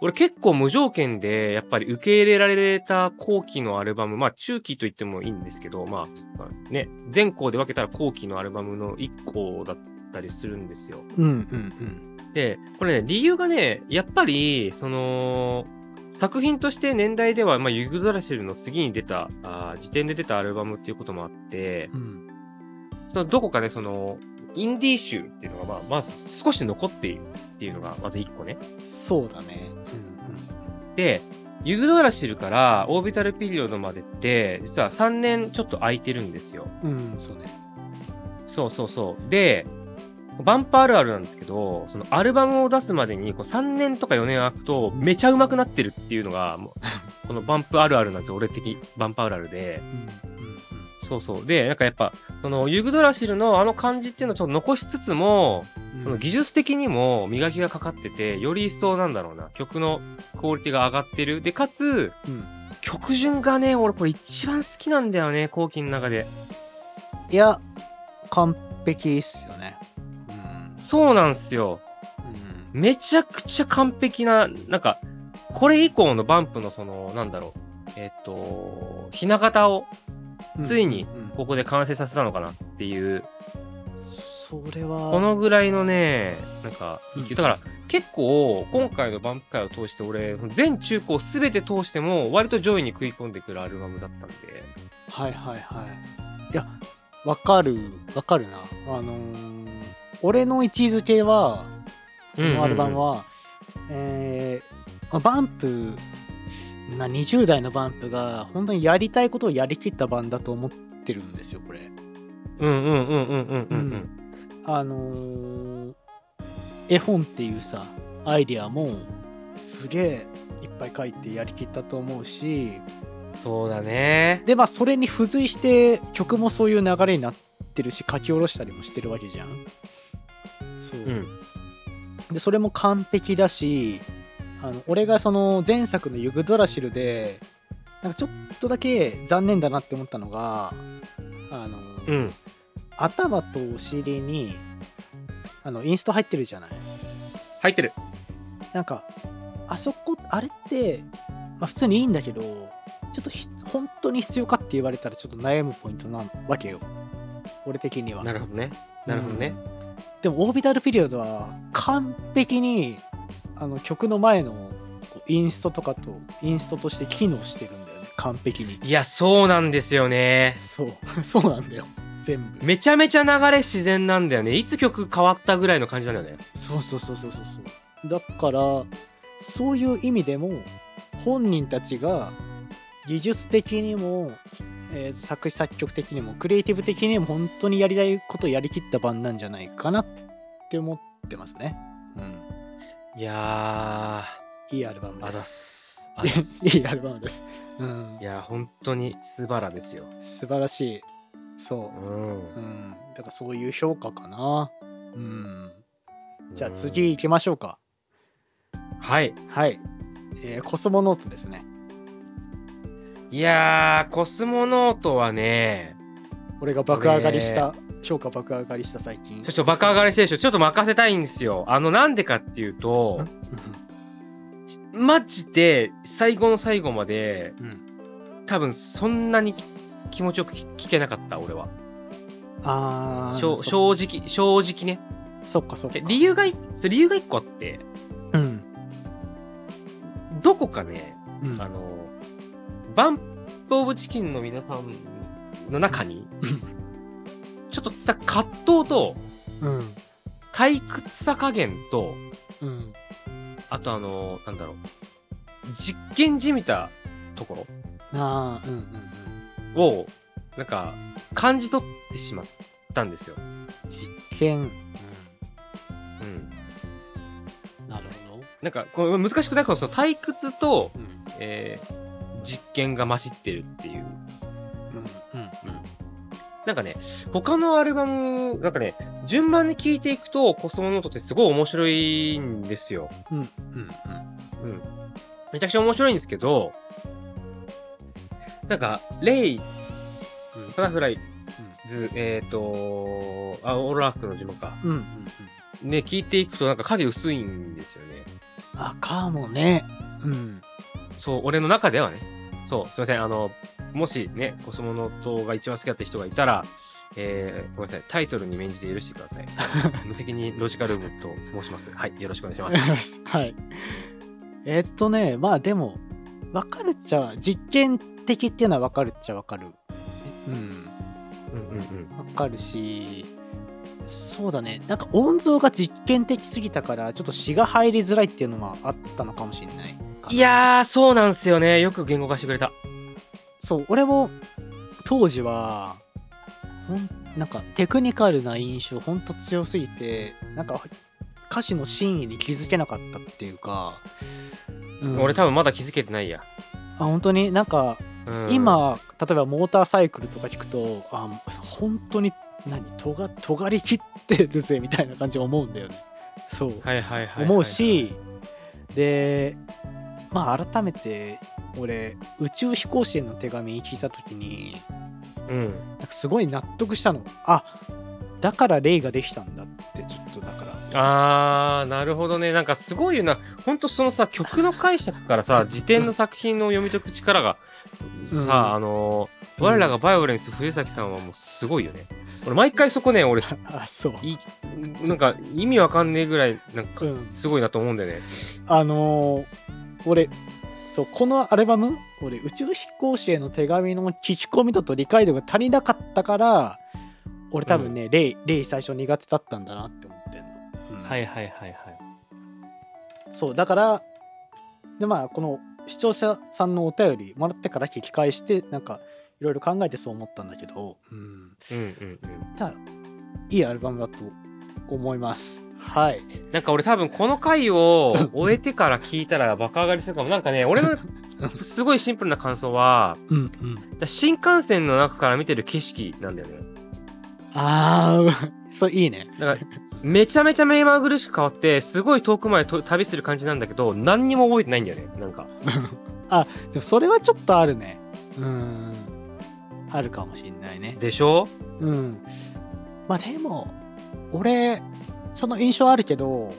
俺結構無條件でやっぱり受け入れられた後期のアルバム、まあ中期と言ってもいいんですけど、まあ、まあね、前後で分けたら後期のアルバムの1個だったりするんですよ。うんうん。で、これね、理由がね、やっぱり、その、作品として年代では、まあ、ユグドラシルの次に出た、あー時点で出たアルバムっていうこともあってう、んそのどこかね、その、インディー集っていうのが、まあ、まず少し残っているっていうのが、まず1個ね。そうだねで、ユグドラシルからオービタルピリオドまでって、実は3年ちょっと空いてるんですよ。うんうんうんそうねそうそうそう。で、バンプあるあるなんですけど、そのアルバムを出すまでにこう3年とか4年空くとめちゃ上手くなってるっていうのが、このバンプあるあるなんですよ。俺的バンプあるあるで。そうそう。で、なんかやっぱ、そのユグドラシルのあの感じっていうのをちょっと残しつつも、うんその技術的にも磨きがかかってて、より一層なんだろうな、曲のクオリティが上がってる。で、かつ、うん曲順がね、俺これ一番好きなんだよね、後期の中で。いや完璧っすよねうんそうなんすよ。うん。めちゃくちゃ完璧な、なんか、これ以降のバンプのその、なんだろう、えっと、ひな形をついにここで完成させたのかな？っていう、それは。このぐらいのね、なんか、だから、結構、今回のバンプ会を通して、俺、全中高すべて通しても、割と上位に食い込んでくるアルバムだったんで、はいはいはい。いやわかるわかるな。あのー俺の位置づけはこのアルバムは、バンプな20代のバンプが本当にやりたいことをやりきった版だと思ってるんですよこれ。うんうんうんうんうんうん。うん。あのー絵本っていうさアイディアもすげえいっぱい書いてやりきったと思うし。そうだね。でまあそれに付随して曲もそういう流れになってるし書き下ろしたりもしてるわけじゃんそう、うん。でそれも完璧だしあの俺がその前作の「ユグドラシルで」なんかちょっとだけ残念だなって思ったのがあの、うん。頭とお尻にあのインスト入ってるじゃない入ってる。なんかあそこあれって、まあ、普通にいいんだけどちょっとひ本当に必要かって言われたらちょっと悩むポイントなわけよ俺的にはなるほどね。なるほどね。でもオービタルピリオドは完璧にあの曲の前のインストとかとインストとして機能してるんだよね完璧にいや、そうなんですよね。そう そうなんだよ全部めちゃめちゃ流れ自然なんだよね。いつ曲変わったぐらいの感じなんだよね。そうそうそうそうそうそうだからそういう意味でも本人たちが技術的にも、えー作詞作曲的にもクリエイティブ的にも本当にやりたいことやりきった版なんじゃないかなって思ってますねうんいやいいアルバムです。いいアルバムです。うんい。や、本当に素晴らですよ。素晴らしい。そうう。ん。うん。だからそういう評価かな。うん。じゃあ次行きましょうか。はい。はい。えーコスモノートですね。いやー、コスモノートはね、俺が爆上がりした、評価爆上がりした最近。ちょっと爆上がり選手、ちょっと任せたいんですよ。あの、なんでかっていうと、マジで最後の最後まで、うん。うん。多分そんなに気持ちよく聞聞けなかった、俺は。あ正直、正直ね。そっかそっかで。理由が理由が一個あって、うん。どこかね、うん。あの、バンプオブチキンの皆さんの中に、ちょっとさ、葛藤と、うん。退屈さ加減と、うん。あとあの、なんだろう、実験じみたとこああ、うんうんろを、なんか、感じ取ってしまったんですよ。うん。実験。うん。うん。なるほど。なんか、これ難しくないから、その退屈と、うん。えー実験が混じってるっていう。うん。うん。なんかね、他のアルバム、なんかね、順番に聴いていくと、コスモノートってすごい面白いんですよ。うん。うん。うん。めちゃくちゃ面白いんですけど、なんか、レイ、うん。バタフライズ、えっ、と、あ、オールラークの呪文か。うん。うん。うん。ね、聞いていくとなんか影薄いんですよね。あ、かもね。うん。そう、俺の中ではね。そう、すいません。あの、もしね、コスモノートが一番好きだった人がいたら、えー、ごめんなさい。タイトルに免じて許してください。無責任ロジカルームと申します。はい、よろしくお願いします。はい。えっとね、まあでも、わかるっちゃ、実験的っていうのはわかるっちゃわかる。うん。うんうんうん。わかるし、そうだね。なんか音像が実験的すぎたから、ちょっと詩が入りづらいっていうのはあったのかもしれないかな。いやー、そうなんすよね。よく言語化してくれた。そう、俺も当時は、ほんなんかテクニカルな印象ほんと強すぎて、なんか歌詞の真意に気づけなかったっていうか、うん俺多分まだ気づけてないや。あ本当に？なんかうん、今、例えばモーターサイクルとか聞くとあ本当に何？とが尖りきってるぜみたいな感じで思うんだよねそう、はいはいはいはいはい思うしでまあ改めて俺宇宙飛行士への手紙聞いた時にうん。なんかすごい納得したのあだからレイができたんだってちょっとだからあー、なるほどね。なんかすごいよな。ほんとそのさ、曲の解釈からさ、辞典の作品の読み解く力が、さ、うんあのー我らがバイオレンス冬崎さんはもうすごいよね。俺毎回そこね、俺、あそういなんか意味わかんねえぐらい、なんかうんすごいなと思うんだよね。あのー俺そうこのアルバム俺宇宙飛行士への手紙の聞き込み度と理解度が足りなかったから俺多分ね、レイレイ最初苦手だったんだなって思ってんの、うんはいはいはいはい。そうだからでまあこの視聴者さんのお便りもらってから聞き返してなんかいろいろ考えてそう思ったんだけど、うん、うんうんうん。ただいいアルバムだと思いますはいなんか俺多分この回を 終えてから聞いたら爆上がりするかも。なんかね、俺の すごいシンプルな感想は、うんうん新幹線の中から見てる景色なんだよね。ああそういいねだから、めちゃめちゃ目まぐるしく変わって、すごい遠くまでと旅する感じなんだけど、何にも覚えてないんだよね。なんか。でもそれはちょっとあるねうんあるかもしんないねでしょ？うんまあでも俺その印象あるけど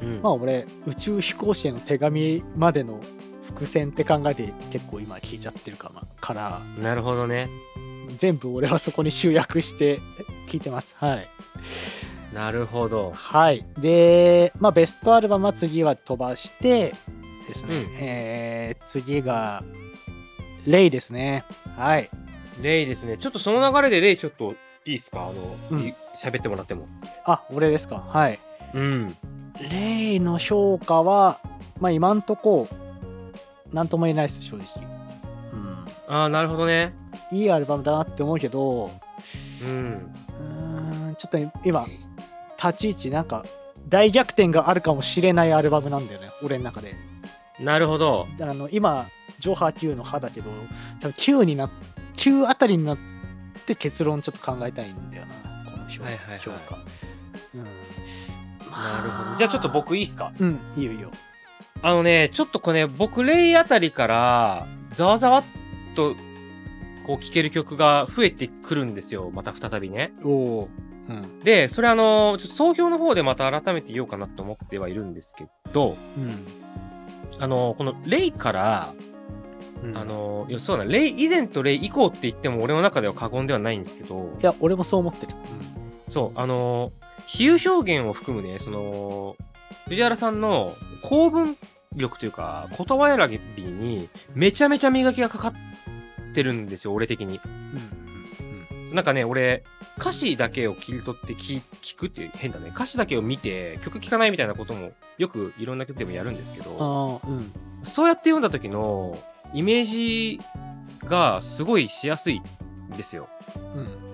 うん。まあ俺宇宙飛行士への手紙までの伏線って考えて結構今聞いちゃってるかなからなるほどね。全部俺はそこに集約して聞いてます。はい。なるほど。はい。でまあベストアルバムは次は飛ばしてですね、うん。えー次がレイですね。はい。レイですね。ちょっとその流れでレイちょっといいですか？あの、うん。い喋ってもらっても。あ俺ですか？はいうん。レイの評価はまあ今んとこなんとも言えないです正直ああ、なるほどね。うんいいアルバムだなって思うけどうん。うーんちょっと今立ち位置なんか大逆転があるかもしれないアルバムなんだよね俺の中でなるほど。あの今ジョーハー9の歯だけど多分9にな9あたりになって結論ちょっと考えたいんだよなはいはいはい。うん。なるほど。じゃあちょっと僕いいっすか？うんいいよいいよ。あのね、ちょっとこれ、ね、僕、レイあたりから、ざわざわっと、こう、聴ける曲が増えてくるんですよ。また再びね。おおうん。で、それあの、ちょっと総評の方でまた改めて言おうかなと思ってはいるんですけど、うん。あの、このレイから、うん。あの、そうだ、レイ以前とレイ以降って言っても俺の中では過言ではないんですけど。い、や俺もそう思ってる、そう、あの、比喩表現を含むね、その、藤原さんの構文力というか、言葉選びにめちゃめちゃ磨きがかかってるんですよ、俺的に。うんうんなんかね、俺、歌詞だけを切り取って聞聞くっていう変だね。歌詞だけを見て曲聴かないみたいなこともよくいろんな曲でもやるんですけど、うんそうやって読んだ時のイメージがすごいしやすいんですよ。うん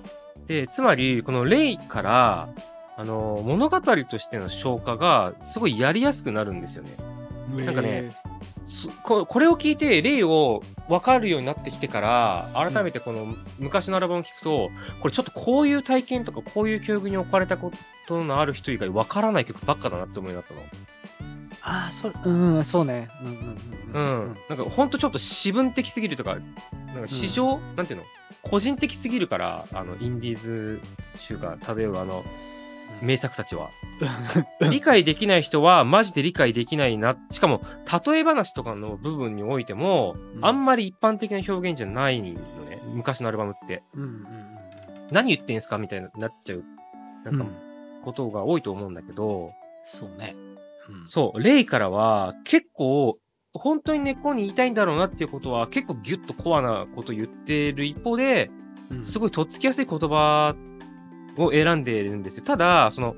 で、つまり、このレイから、あの、物語としての消化がすごいやりやすくなるんですよね。なんかねすここれを聞いて、レイを分かるようになってきてから、改めてこの昔のアルバムを聞くと、これちょっとこういう体験とか、こういう教育に置かれたことのある人以外分からない曲ばっかだなって思いになったの。ああそううんそうねうんうんうん。うんなんかほんとちょっと私文的すぎるとか、なんか市場、なんていうの？個人的すぎるから、あの、インディーズ集が漂うあの、名作たちは。理解できない人はマジで理解できないな。しかも、例え話とかの部分においても、うんあんまり一般的な表現じゃないのね。昔のアルバムって。うんうん何言ってんすかみたいになっちゃう、なんかうん、ことが多いと思うんだけど、そうねうんそう、レイからは結構、本当に根っこに言いたいんだろうなっていうことは結構ギュッとコアなこと言ってる一方で、うんすごいとっつきやすい言葉を選んでいるんですよ。ただ、その、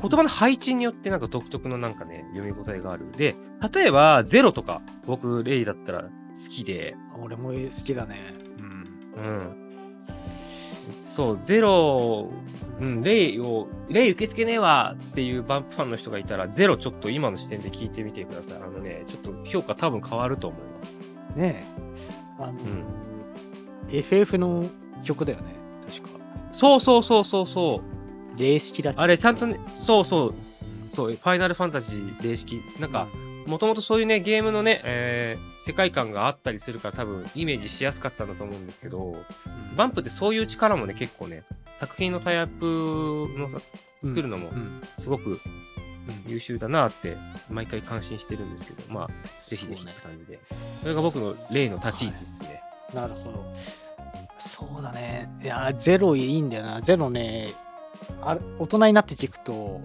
言葉の配置によってなんか独特のなんかね、読み応えがある。で、例えば、ゼロとか、僕、レイだったら好きで、俺も好きだねうんうん。そう、ゼロ、うん、レイを、レイ受け付けねえわっていうバンプファンの人がいたら、ゼロちょっと今の視点で聞いてみてください。あのね、ちょっと評価多分変わると思います。ねえ。あの、ん。FF の曲だよね確か。そうそうそうそうそう。霊式だあれ、ちゃんとね、そうそう、そう、ファイナルファンタジー霊式、なんか、もともとそういうね、ゲームのね、えー世界観があったりするから多分イメージしやすかったんだと思うんですけど、うん。バンプってそういう力もね、結構ね、作品のタイアップのさ作るのもうん。すごくうん。優秀だなって毎回感心してるんですけど、まあ、ぜひぜひって感じで。それが僕の例の立ち位置ですね。なるほど。そうだね。いやゼロいいんだよな。ゼロねあれ大人になって聞くと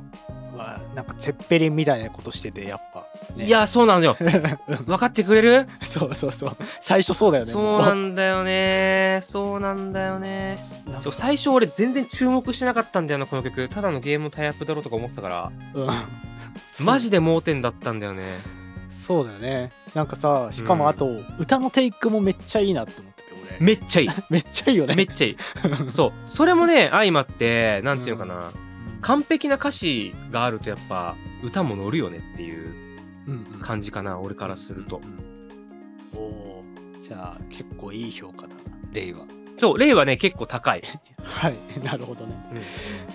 はなんかゼッペリンみたいなことしててやっぱ、ねいや、そうなんだよ。分かってくれる？そうそうそう最初そうだよねそうなんだよね。そうなんだよね。最初俺全然注目してなかったんだよな、この曲。ただのゲームのタイアップだろうとか思ってたから、うんマジで盲点だったんだよね。そうだよねなんかさしかもあと、歌のテイクもめっちゃいいなって思ってて俺めっちゃいい。めっちゃいいよねめっちゃいい。そう。それもね、相まって、なんていうのかな。完璧な歌詞があるとやっぱ歌も乗るよねっていううんうん。感じかな、俺からすると。うんおおー。じゃあ結構いい評価だなレイは。そう、レイはね、結構高い。はい。なるほどね。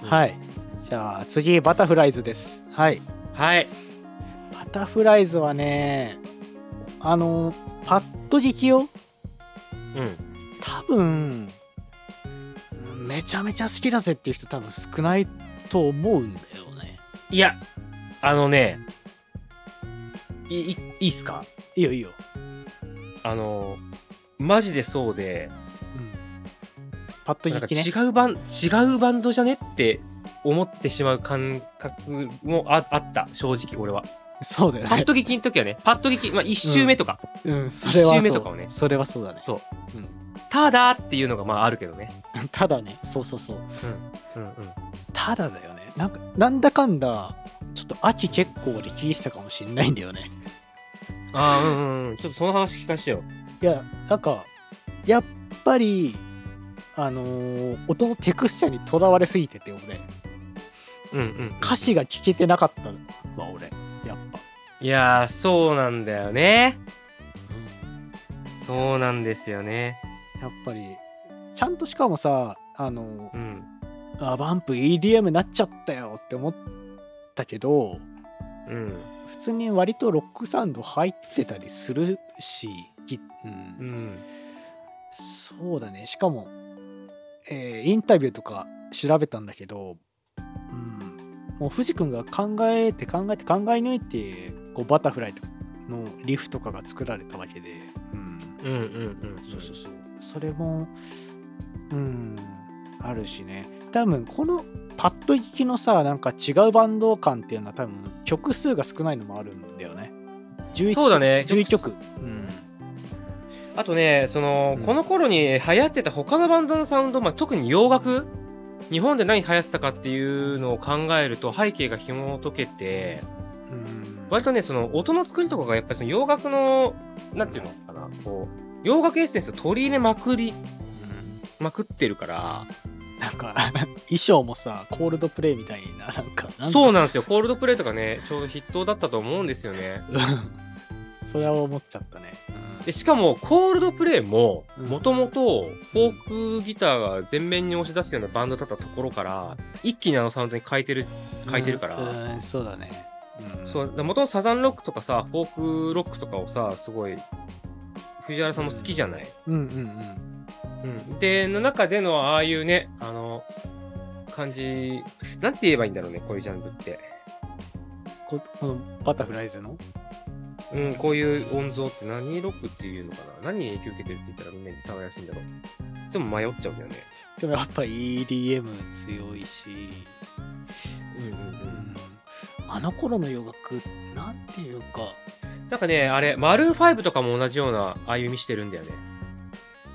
うん。はい。じゃあ次バタフライズです。はい。はい。バタフライズはねあのパッと聞きよ。うん。多分めちゃめちゃ好きだぜっていう人多分少ないと思うんだよね。いや、あのね、い、い、いいっすか？いいよいいよ、あの、マジでそうで、うん、パッとなんか聞きね違うバン、違うバンドじゃねって思ってしまう感覚もああった、正直俺は。そうだよね。パッと聞きの時はね、パッと聞き、まあ一周目とか、うん。それはそう。一周目とかをね。それはそうだね。そう。うん。ただっていうのがまああるけどね。ただね。そうそうそう。うん。うん。ただだよね。なんかなんだかんだちょっと秋結構で聞いてたかもしんないんだよね。ああ、うんうんうん。ちょっとその話聞かせてよ。いやなんかやっぱりあのー音のテクスチャにとらわれすぎてて俺。うんうん。歌詞が聞けてなかったわ俺いやー、そうなんだよね。そうなんですよね。やっぱりちゃんとしかもさあのうん。あバンプ EDM になっちゃったよって思ったけどうん。普通に割とロックサウンド入ってたりするし、ぎうんうん。そうだねしかも、えーインタビューとか調べたんだけど、うん、もう藤君が考えて考えて考え抜いてこうバタフライのリフとかが作られたわけで、うん、うんうんうん。そうそうそう。それもうんあるしね。多分このパッと聞きのさなんか違うバンド感っていうのは多分曲数が少ないのもあるんだよね。11そうだね。11曲。うん。あとね、その、うん。この頃に流行ってた他のバンドのサウンド、まあ、特に洋楽？日本で何流行ってたかっていうのを考えると背景が紐解けてうん割とねその音の作りとかがやっぱりその洋楽のなんていうのかなこう洋楽エッセンスを取り入れまくりうん。まくってるから。なんか衣装もさコールドプレイみたいななんかそうななんですよ。コールドプレイとかねちょうど筆頭だったと思うんですよね。それは思っちゃったね、でしかもコールドプレイもうん。もともとフォークギターが前面に押し出すようなバンドだったところから一気にあのサウンドに変えてる変えてるから、うん。うんそうだね、うん、そうもともとサザンロックとかさフォークロックとかをさすごい藤原さんも好きじゃない、うんうんうん。うん、での中でのああいうねあの感じなんて言えばいいんだろうねこういうジャンルって、ここのバタフライズの？うん、こういう音像って何ロックっていうのかな？何に影響受けてるって言ったらみんなに伝わりやすいんだろう。いつも迷っちゃうんだよね。でもやっぱ EDM 強いし、うんうんうん。うん、あの頃の洋楽なんていうかなんかねあれマルーン5とかも同じような歩みしてるんだよね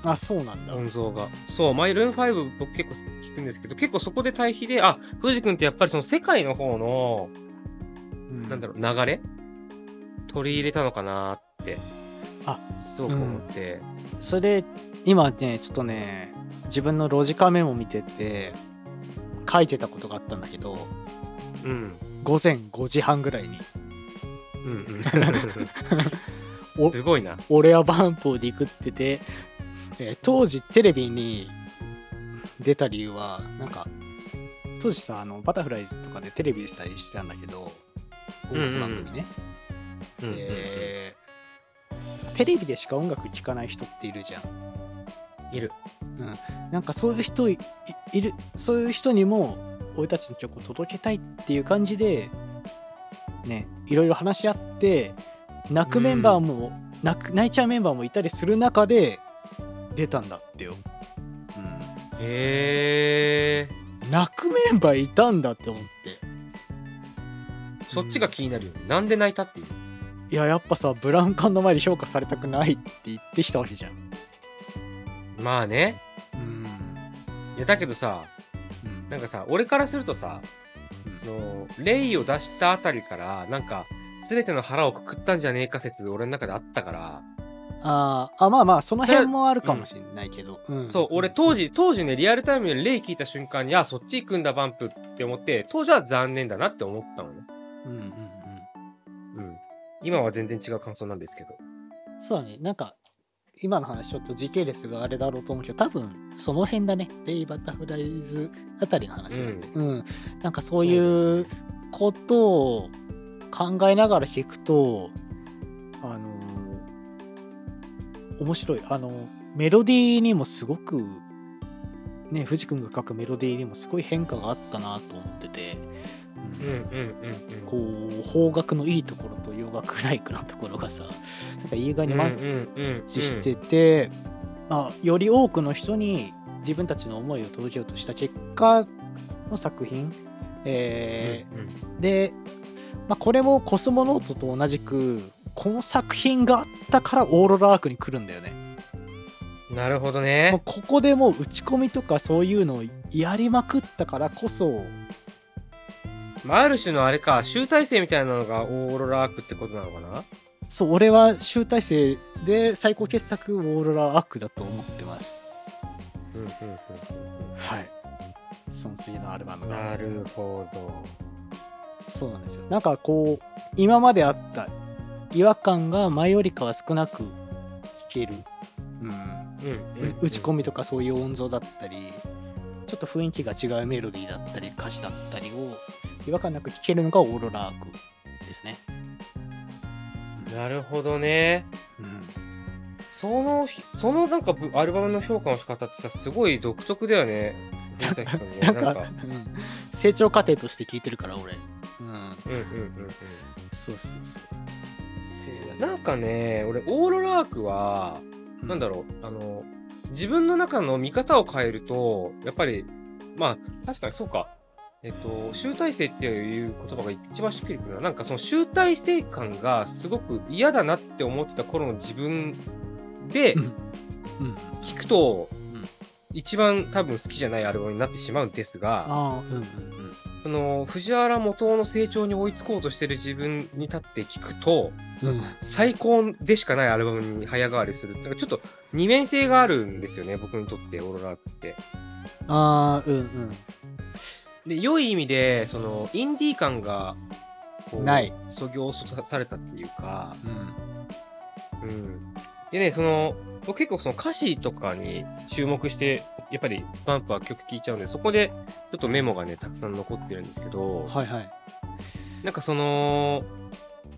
あそうなんだ、音像が。そう、マイルーン5僕結構聞くんですけど、結構そこで対比で、あ、藤君ってやっぱりその世界の方の、うんなんだろう、流れ？取り入れたのかなって、あ、すごく思って。それで今ねちょっとね自分のロジカメモ見てて書いてたことがあったんだけどうん。午前5時半ぐらいにうんうん。おすごいな。俺はバンプをディクってて、えー当時テレビに出た理由はなんか当時さあのバタフライズとかでテレビ出たりしてたんだけど音楽番組ね、うんうんうんでテレビでしか音楽聴かない人っているじゃんいる。なんかそういう人いるそういう人にも俺たちの曲を届けたいっていう感じでねいろいろ話し合って泣くメンバーも、泣く泣いちゃうメンバーもいたりする中で出たんだってよ、へえ。うん、泣くメンバーいたんだって思ってそっちが気になるよね。なんで泣いたっていう。いややっぱさブラウン管の前で評価されたくないって言ってきたわけじゃんまあね。うんいや、だけどさ、うんなんかさ、俺からするとさ、あのレイを出したあたりから、なんか、すべての腹をくくったんじゃねえか説、俺の中であったから、あーあまあまあその辺もあるかもしれないけど、うん。そう、俺当時、当時ね、リアルタイムでレイ聞いた瞬間に、あ、そっち行くんだ、バンプって思って、当時は残念だなって思ったのね。うんうんうん。うん。今は全然違う感想なんですけど。そうだね。なんか今の話ちょっと時系列があれだろうと思うけど多分その辺だね。レイバタフライズあたりの話なんでうん、なんかそういうことを考えながら聞くとあのー面白い。あのメロディーにもすごくね藤君が書くメロディーにもすごい変化があったなと思ってて、うんうんうんうん。こう邦楽のいいところと洋楽ライクのところがさなんかいい具合にマッッチしてて、まあ、より多くの人に自分たちの思いを届けようとした結果の作品、えーで、まあ、これもコスモノートと同じくこの作品があったからオーロラアークに来るんだよね。なるほどもうね。ここでもう打ち込みとかそういうのをやりまくったからこそまあ、ある種のあれか、集大成みたいなのがオーロラアークってことなのかな？そう俺は集大成で最高傑作オーロラアークだと思ってます。うんうんうんうんうん。はい。その次のアルバムがなるほど。そうなんですよなんかこう今まであった違和感が前よりかは少なく弾ける、うん、打ち込みとかそういう音像だったりちょっと雰囲気が違うメロディーだったり歌詞だったりを違和感なく弾けるのがオーロラークですね。なるほどね。うん、そのひ、そのなんかぶアルバムの評価の仕方ってさ、すごい独特だよね。なんか。うん成長過程として聞いてるから俺。うん、うんうんうんそうそうそう。うん。なんかね、俺、オーロラークは、なんだろう、あの、自分の中の見方を変えると、やっぱり、まあ、確かにそうか。えっと、集大成っていう言葉が一番しっくりくるな。なんかその集大成感がすごく嫌だなって思ってた頃の自分で聞くと、ん一番多分好きじゃないアルバムになってしまうんですが、ああ、うんうんその藤原元雄の成長に追いつこうとしてる自分に立って聞くと、うん。うん最高でしかないアルバムに早変わりする。だからちょっと二面性があるんですよね、僕にとって、オーロラって。ああ、うんうん。で、良い意味で、その、インディー感が、こうない。そぎ落とされたっていうか、うんうん。でね、その、僕結構その歌詞とかに注目して、やっぱりバンプは曲聴いちゃうんで、そこでちょっとメモがね、たくさん残ってるんですけど、はいはい。なんかその、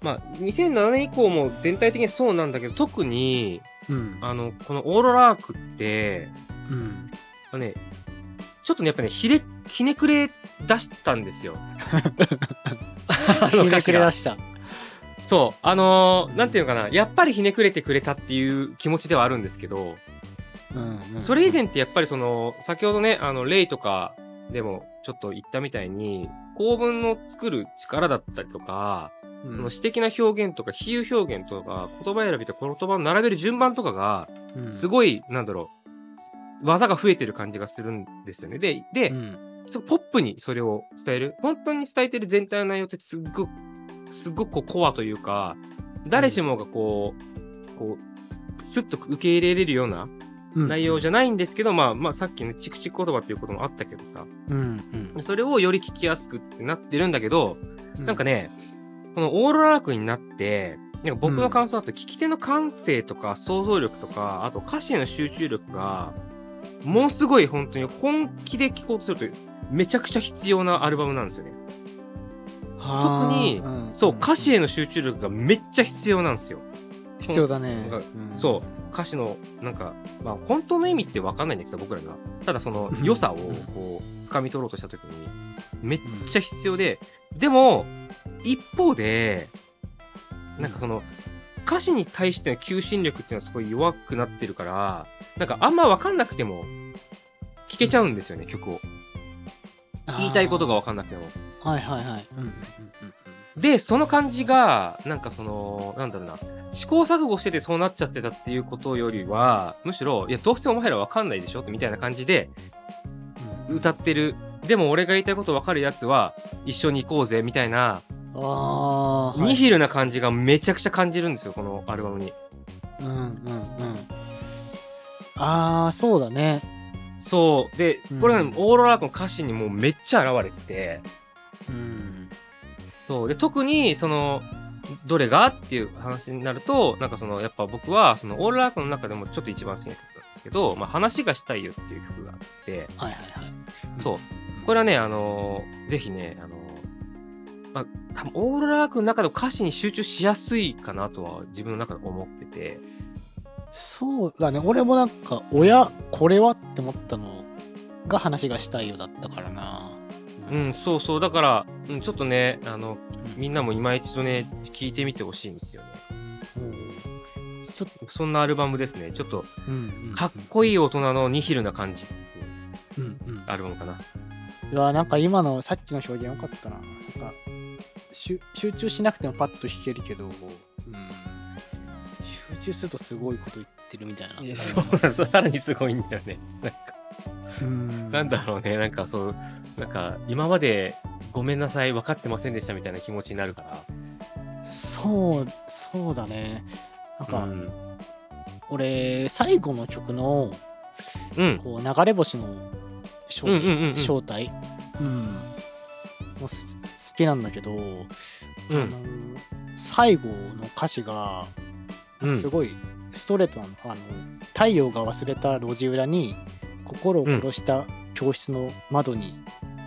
まあ、2007年以降も全体的にそうなんだけど、特に、うん。あの、このオーロラークって、うん。あのね、ちょっとね、やっぱね、ひれ、ひねくれ出したんですよ。ひねくれ出した。そう、あのーなんていうのかな、やっぱりひねくれてくれたっていう気持ちではあるんですけど、うんうんそれ以前ってやっぱりその、先ほどね、あの、レイとかでもちょっと言ったみたいに、構文の作る力だったりとか、うんその詩的な表現とか比喩表現とか、言葉選びと言葉を並べる順番とかが、うんすごい、なんだろう、技が増えてる感じがするんですよね。で、で、うんポップにそれを伝える。本当に伝えてる全体の内容ってすっごく、すっごくこうコアというか、誰しもがこう、こう、スッと受け入れれるようなうん。内容じゃないんですけど、まあまあさっきね、チクチク言葉っていうこともあったけどさ、うんうん。それをより聞きやすくってなってるんだけど、うん。なんかね、このオーロラークになって、なんか僕の感想だと聞き手の感性とか想像力とか、あと歌詞への集中力が、ものすごい本当に本気で聴こうとすると、めちゃくちゃ必要なアルバムなんですよね。はあ特にんそう、歌詞へのの集中力がめっちゃ必要なんですよ。必要だねそう、歌詞の、なんか、まあ本当の意味ってわかんないんですよ、僕らには。ただそのうん良さをこう、掴み取ろうとした時に、めっちゃ必要で、でも、一方で、なんかその、歌詞に対しての求心力っていうのはすごい弱くなってるから、なんかあんまわかんなくても、聴けちゃうんですよね、曲を。言いたいことがわかんなくても。はいはいはい。うんうんうんで、その感じが、なんかその、なんだろうな、試行錯誤しててそうなっちゃってたっていうことよりは、むしろ、いや、どうせお前らわかんないでしょみたいな感じでうん。歌ってる。でも俺が言いたいことわかるやつは、一緒に行こうぜ、みたいな、あニヒルな感じがめちゃくちゃ感じるんですよ、このアルバムに。うんうんうん。ああそうだねそう。でうん、これね、オーロラークの歌詞にもうめっちゃ現れてて、うんそう。で、特に、その、どれがっていう話になると、なんかその、やっぱ僕は、その、オーロラークの中でもちょっと一番好きな曲なんですけど、まあ、話がしたいよっていう曲があって、はいはいはいそう。これはね、あのーぜひね、あのーまあ、多分オーロラークの中の歌詞に集中しやすいかなとは自分の中で思ってて、そうだね俺もなんか親これはって思ったのが話がしたいよだったからなうん、そうそう。だから、うん、ちょっとね、あの、みんなも今一度ね、聞いてみてほしいんですよね。うんちょっとそんなアルバムですね。ちょっと、かっこいい大人のニヒルな感じううんうんアルバムかな。うわなんか今のさっきの表現よかったななんか集集中しなくてもパッと弾けるけど、うん、集中するとすごいこと言ってるみたいな。いやそうなの、さらにすごいんだよね。なんか、うんなんだろうね、なんかそう、なんか、今までごめんなさい、分かってませんでしたみたいな気持ちになるから。そうそうだねなんか、うん。俺最後の曲のうん。こう流れ星の正うんうんうんうん正体うんもうす好きなんだけど、うあのん最後の歌詞がうん。すごいストレートなの,、あの太陽が忘れた路地裏に心を殺した教室の窓に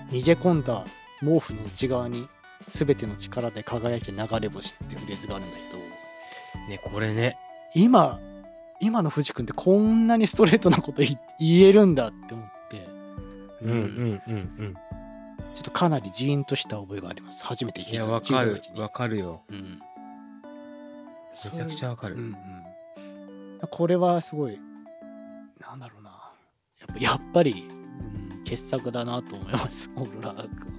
逃げ込んだ毛布の内側に全ての力で輝き流れ星っていうフレーズがあるんだけど。ねこれね。今今の藤君ってこんなにストレートなこと言言えるんだって思って、うん。うん。うんちょっとかなりジーンとした覚えがあります。初めて聞いた。やわかる。わかるよ。うん、めちゃくちゃわかる。うんうん、これはすごい。なんだろうな。やっぱり、うん、傑作だなと思います オーロラアークは。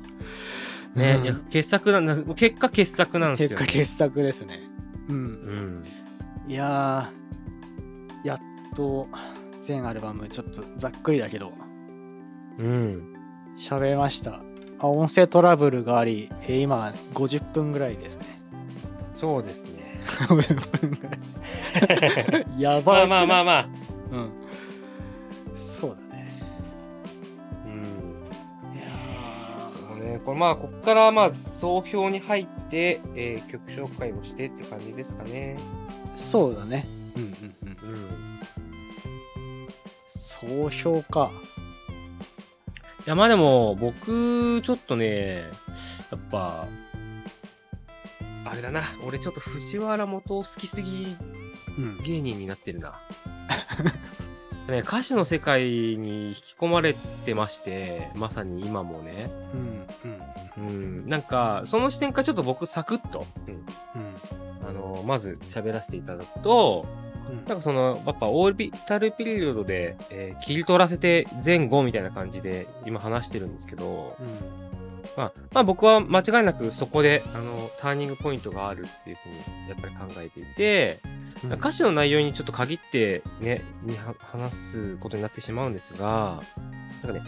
ね、うん。傑作なんだ。結果傑作なんですよ、ね、結果傑作ですね。うん。うん。いやーやっと全アルバムちょっとざっくりだけど。うん。喋れました。あ音声トラブルがあり、えー今50分ぐらいですね。そうですね。50分ぐらい やばい。まあまあまあまあ。うん。そうだね。うん。いやそうねこれまあここからまあ総評に入って、えー曲紹介をしてって感じですかね。ーそうだね。うんうんうん。うん。総評か。いやまあでも僕ちょっとねやっぱあれだな。俺ちょっと藤原元好きすぎうん。芸人になってるな。ね、歌詞の世界に引き込まれてましてまさに今もね、うんうんうん、なんかその視点からちょっと僕サクッと、うん。うん。あのまず喋らせていただくとうん。なんかそのやっぱオービタルピリオドで、えー切り取らせて前後みたいな感じで今話してるんですけど、まあ、まあ僕は間違いなくそこであのターニングポイントがあるっていうふうにやっぱり考えていて、うん歌詞の内容にちょっと限ってね、には話すことになってしまうんですが、なんかね、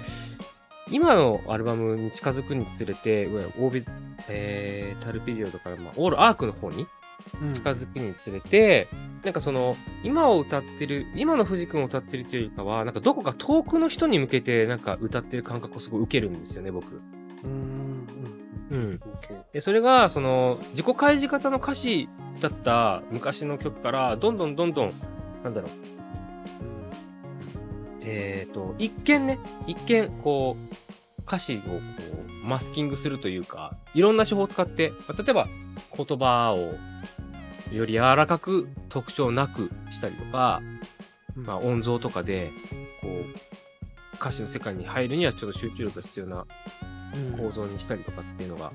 今のアルバムに近づくにつれて、オービ、えー、タルピリオドから、まあ、オールアークの方にうん近づくにつれて、なんかその、今を歌ってる、今の藤君を歌ってるというよりかは、なんかどこか遠くの人に向けて、なんか歌ってる感覚をすごい受けるんですよね、僕。うんうんうん。でそれがその自己開示型の歌詞だった昔の曲からどんどんどんどんなんだろう。えっ、と一見ね一見こう歌詞をこうマスキングするというかいろんな手法を使って、まあ例えば言葉をより柔らかく特徴なくしたりとか、うん。まあ、音像とかでこう歌詞の世界に入るにはちょっと集中力が必要なうん構造にしたりとかっていうのが、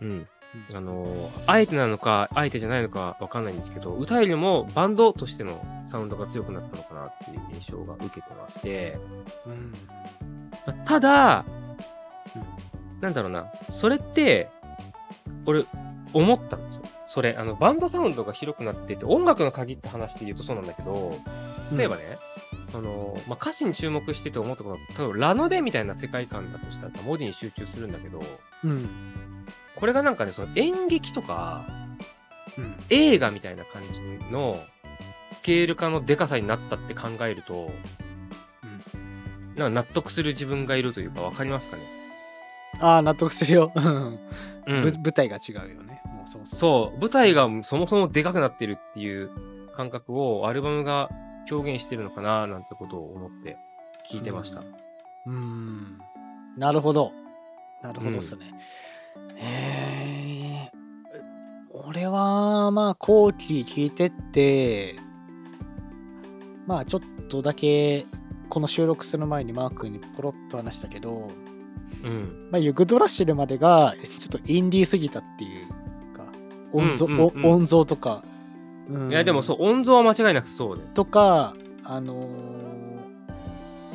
うん。あのーあえてなのか、あえてじゃないのかわかんないんですけど、歌よりもバンドとしてのサウンドが強くなったのかなっていう印象が受けてまして、うんまあただ、なんだろうな、それって、俺、思ったんですよ。それ、あの、バンドサウンドが広くなってて、音楽の限った話で言うとそうなんだけど、例えばね、あの、まあ、歌詞に注目してて思ったことは、例えばラノベみたいな世界観だとしたら文字に集中するんだけど、うん。これがなんかね、その演劇とかうん。映画みたいな感じのスケール化のでかさになったって考えると、なんか納得する自分がいるというか、わかりますかね？ああ納得するよ、うん、舞台が違うよね。もうそもそも。そう、舞台がそもそもでかくなってるっていう感覚をアルバムが表現してるのかななんてことを思って聞いてました。うん。うん。なるほど。なるほどっすね、へえ俺はまあ後期聞いてってまあちょっとだけこの収録する前にマー君にポロッと話したけど、うん。まあ、ユグドラシルまでがちょっとインディーすぎたっていうか音像,、うんうんうん。お音像とか、うん。いや、でもそう、音像は間違いなくそうで。とかあのー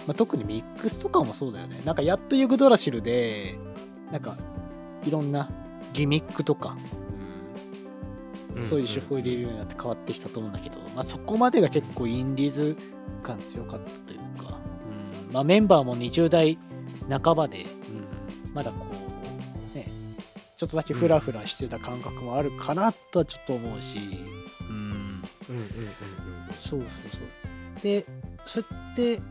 まあ、特にミックスとかもそうだよね。なんかやっとユグドラシルでなんかいろんなギミックとか、うん。そういう手法を入れるようになって変わってきたと思うんだけど、まあ、そこまでが結構インディーズ感強かったというか、うん。まあ、メンバーも20代半ばで、うん。まだこうねちょっとだけフラフラしてた感覚もあるかなとはちょっと思うし、うん、うんうんうんそうそうそう。で、そうやって、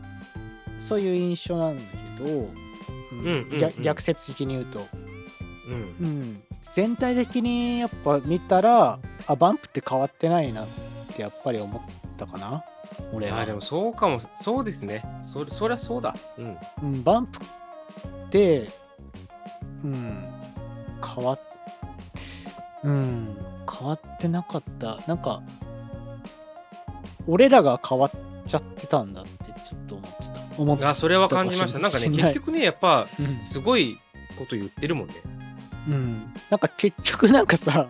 そういう印象なんだけど、うん。うん。うん。うん。逆逆説的に言うと、うん。うん、全体的にやっぱ見たらあバンプって変わってないなってやっぱり思ったかな。俺は。あでもそうかも。そうですね。それそりゃそうだ。うん。うん、バンプって、うん、変わっ、うん、変わってなかった。なんか、俺らが変わっちゃってたんだってちょっと思ってた。思っあそれは感じましたなんかね結局ねやっぱうん、すごいこと言ってるもんねうん。なんか結局なんかさ、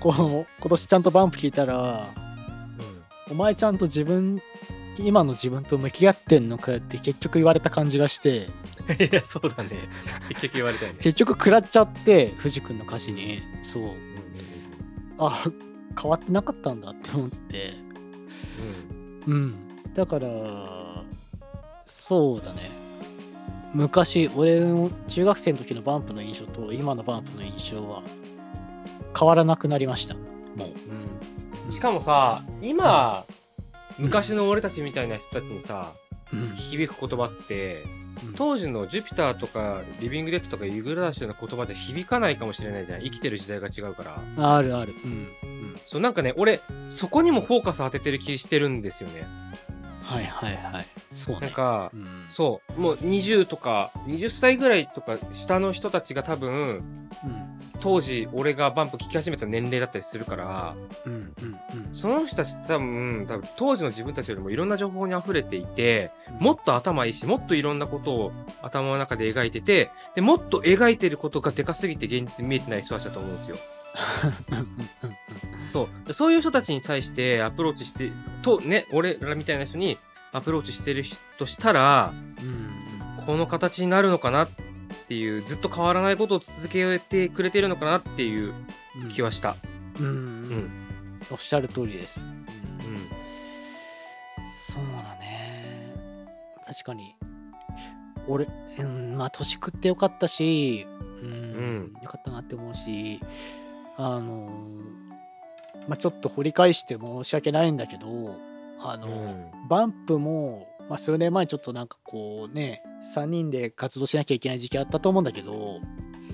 こう、今年ちゃんとバンプ聞いたら、お前ちゃんと自分、今の自分と向き合ってんのかよって結局言われた感じがして、いやそうだね。結局言われたよね。結局食らっちゃって、藤君の歌詞に、そう。うんうんあ変わってなかったんだって思って。うん。うん。だからそうだね。昔俺の中学生の時のバンプの印象と今のバンプの印象は変わらなくなりました。もう。うん。しかもさ今昔の俺たちみたいな人たちにさうん。響く言葉ってうん。当時のジュピターとかリビングデッドとかユグラダシュの言葉で響かないかもしれないじゃん。生きてる時代が違うから。あるある。うん、うん、そうなんかね俺そこにもフォーカス当ててる気してるんですよね。はいはいはい。そうね。なんかうん。そう。もう20とか20歳ぐらいとか下の人たちが多分うん当時俺がバンプ聴き始めた年齢だったりするからうんうんうん。その人たちって多分多分当時の自分たちよりもいろんな情報に溢れていてもっと頭いいしもっといろんなことを頭の中で描いててでもっと描いてることがでかすぎて現実に見えてない人たちだと思うんですよ。そう。でそういう人たちに対してアプローチしてとね俺らみたいな人にアプローチしてる人としたらうんこの形になるのかなっていうずっと変わらないことを続けてくれてるのかなっていううん。気はした。うん。ううんん。おっしゃる通りです、うん。うん。そうだね。確かに。俺うんまあ年食ってよかったしうん、うん。よかったなって思うしあのまあちょっと掘り返して申し訳ないんだけどあの、うん。バンプも、まあ、数年前ちょっとなんかこうね3人で活動しなきゃいけない時期あったと思うんだけど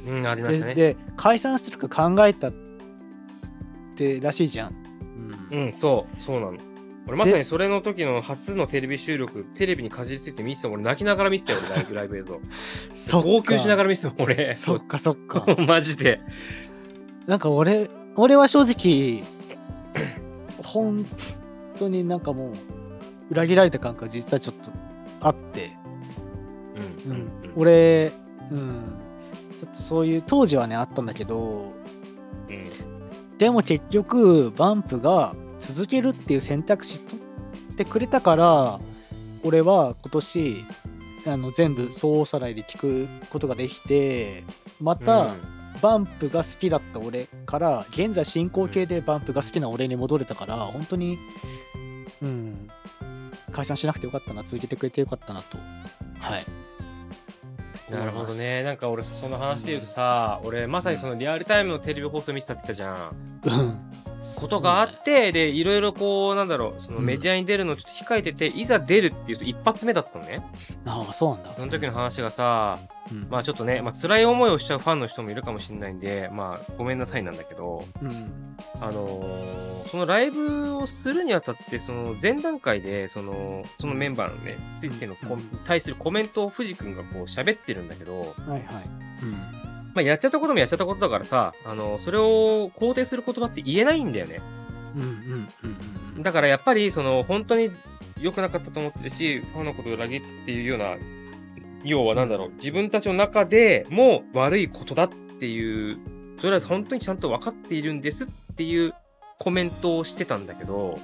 うん、ありましたね。でで解散するか考えたってらしいじゃん。うんうん、そう、そうなの。俺まさにそれの時の初のテレビ収録、テレビにかじりついて見てた俺泣きながら見てたよ、俺ライブ映像。そ号泣しながら見てたもん、俺。そっかそっか。マジで。なんか俺俺は正直本当になんかもう裏切られた感覚が実はちょっとあって、うん。うん。俺、うん、ちょっとそういう当時はねあったんだけどうん。でも結局バンプが続けるっていう選択肢取ってくれたから俺は今年あの全部総おさらいで聞くことができてまた、バンプが好きだった俺から現在進行形でバンプが好きな俺に戻れたから本当にうん解散しなくてよかったな続けてくれてよかったなと。はい。なるほどね。なんか俺、その話で言うとさ、俺、まさにそのリアルタイムのテレビ放送見てたって言ったじゃん。うんことがあって、で、いろいろこう、なんだろう、そのうん。メディアに出るのちょっと控えてて、いざ出るっていうと一発目だったのね。ああそうなんだ。その時の話がさ、うん。まあちょっとね、まあ辛い思いをしちゃうファンの人もいるかもしれないんで、まあごめんなさいなんだけど、うん。あのーそのライブをするにあたって、その前段階で、その、そのメンバーのね、ついてのコ、うん。対するコメントを藤君がこう喋ってるんだけど、はいはい。うんまあやっちゃったこともやっちゃったことだからさ、あのそれを肯定する言葉って言えないんだよね。うんうんうんうんだからやっぱり、その、本当に良くなかったと思ってるし、ファンのことを裏切っていうような、要はなんだろう、自分たちの中でも悪いことだっていう、それは本当にちゃんと分かっているんですっていうコメントをしてたんだけど、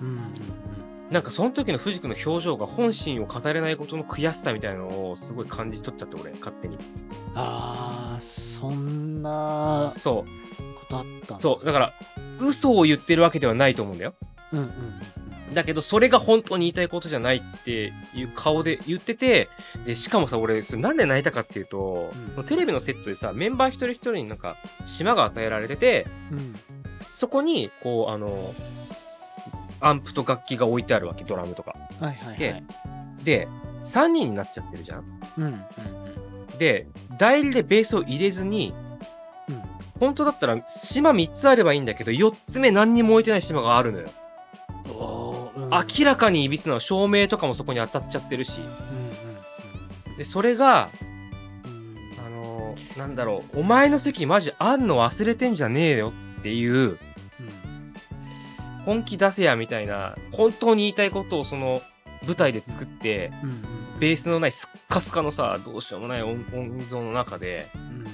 うんうんなんかその時の藤君の表情が本心を語れないことの悔しさみたいなのをすごい感じ取っちゃって、俺、勝手に。ああそんなそう。ことあったそう。だから、嘘を言ってるわけではないと思うんだよ。うんうんだけど、それが本当に言いたいことじゃないっていう顔で言ってて、で、しかもさ、俺、それなんで泣いたかっていうと、うんテレビのセットでさ、メンバー一人一人になんか、島が与えられてて、うんそこに、こう、あの、アンプと楽器が置いてあるわけ、ドラムとか。はいはいはでいで、3人になっちゃってるじゃん。うんうんで、代理でベースを入れずに、うん本当だったら島3つあればいいんだけど、4つ目何にも置いてない島があるのよ。うん明らかにいびつなの、照明とかもそこに当たっちゃってるし。うんで、それが、うんうんあのーなんだろう、お前の席マジあんの忘れてんじゃねえよっていう、うん本気出せやみたいな、本当に言いたいことをその舞台で作って、うんうん。ベースのないスッカスカのさ、どうしようもない音音像の中でうん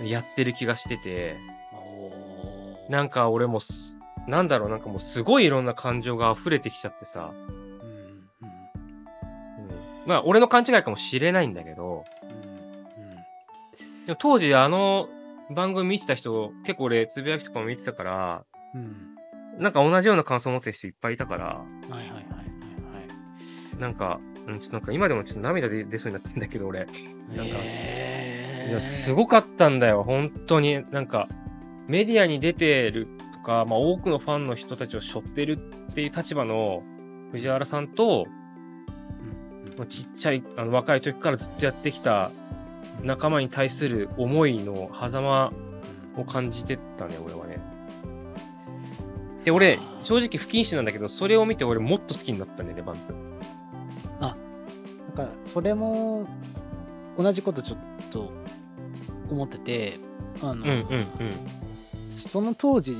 うんやってる気がしてて、うんおー。なんか俺もす、なんだろう、なんかもうすごいいろんな感情が溢れてきちゃってさ、うんうんうん、まあ俺の勘違いかもしれないんだけど、でも当時あの番組見てた人、結構俺つぶやきとかも見てたから、うんうんなんか同じような感想を持ってる人いっぱいいたから、はいはいはいはいはいなんか、うん、ちょっとなんか今でもちょっと涙出出そうになってんだけど俺、なんかへーいや、すごかったんだよ、本当に。なんか、メディアに出てるとか、まあ、多くのファンの人たちを背負ってるっていう立場の藤原さんと、うんちっちゃい、あの若い時からずっとやってきた仲間に対する思いの狭間を感じてたね、俺はね。で、俺、正直不謹慎なんだけど、それを見て俺もっと好きになったね、バンプ。なんかそれも同じことちょっと思っててあの、うんうんうん。その当時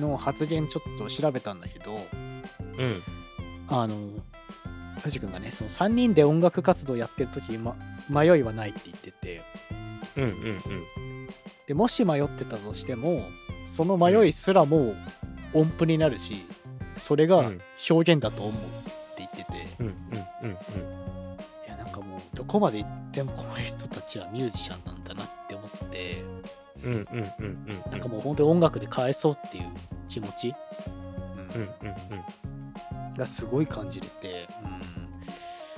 の発言ちょっと調べたんだけどうん。あの藤君がねその3人で音楽活動やってる時、ま、迷いはないって言っててうんうんうん。でもし迷ってたとしてもその迷いすらも音符になるしそれがうん表現だと思うって言ってて、うんうんうんうん。いやなんかもうどこまで行ってもこの人たちはミュージシャンなんだなって思ってうんうんうんうん。なんかもう本当に音楽で返そうっていう気持ち、うんうんうんうん。がすごい感じれて、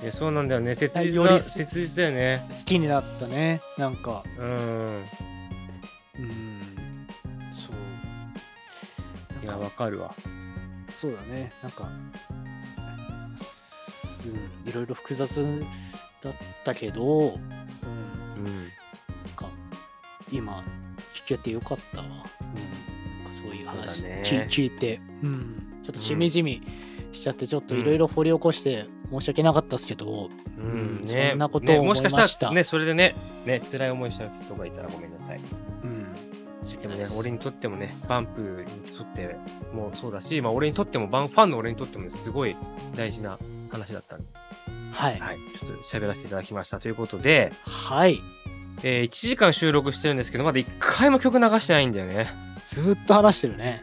いや、そうなんだよね。切実だ、切実だよね。うん好きになったねなんかうん。うんや、なんかわかるわ。そうだね。なんかすいろいろ複雑だったけど、うん、なん。うん。か今聞けてよかったわ、うん、なんかそういう話。ね。聞聞いて、うん、ちょっとしみじみしちゃってちょっといろいろ掘り起こして申し訳なかったですけど、うん、そね。んなことをねもしか思いました。したらね、それでね、ね、辛い思いした人がいたらごめんなさい。うん、でもね俺にとってもね、バンプにとってもそうだし、まあ俺にとっても、バンファンの俺にとってもすごい大事な話だったんで、はい。はい、ちょっと喋らせていただきましたということで、はい。えー1時間収録してるんですけど、まだ1回も曲流してないんだよね。ずーっと話してるね。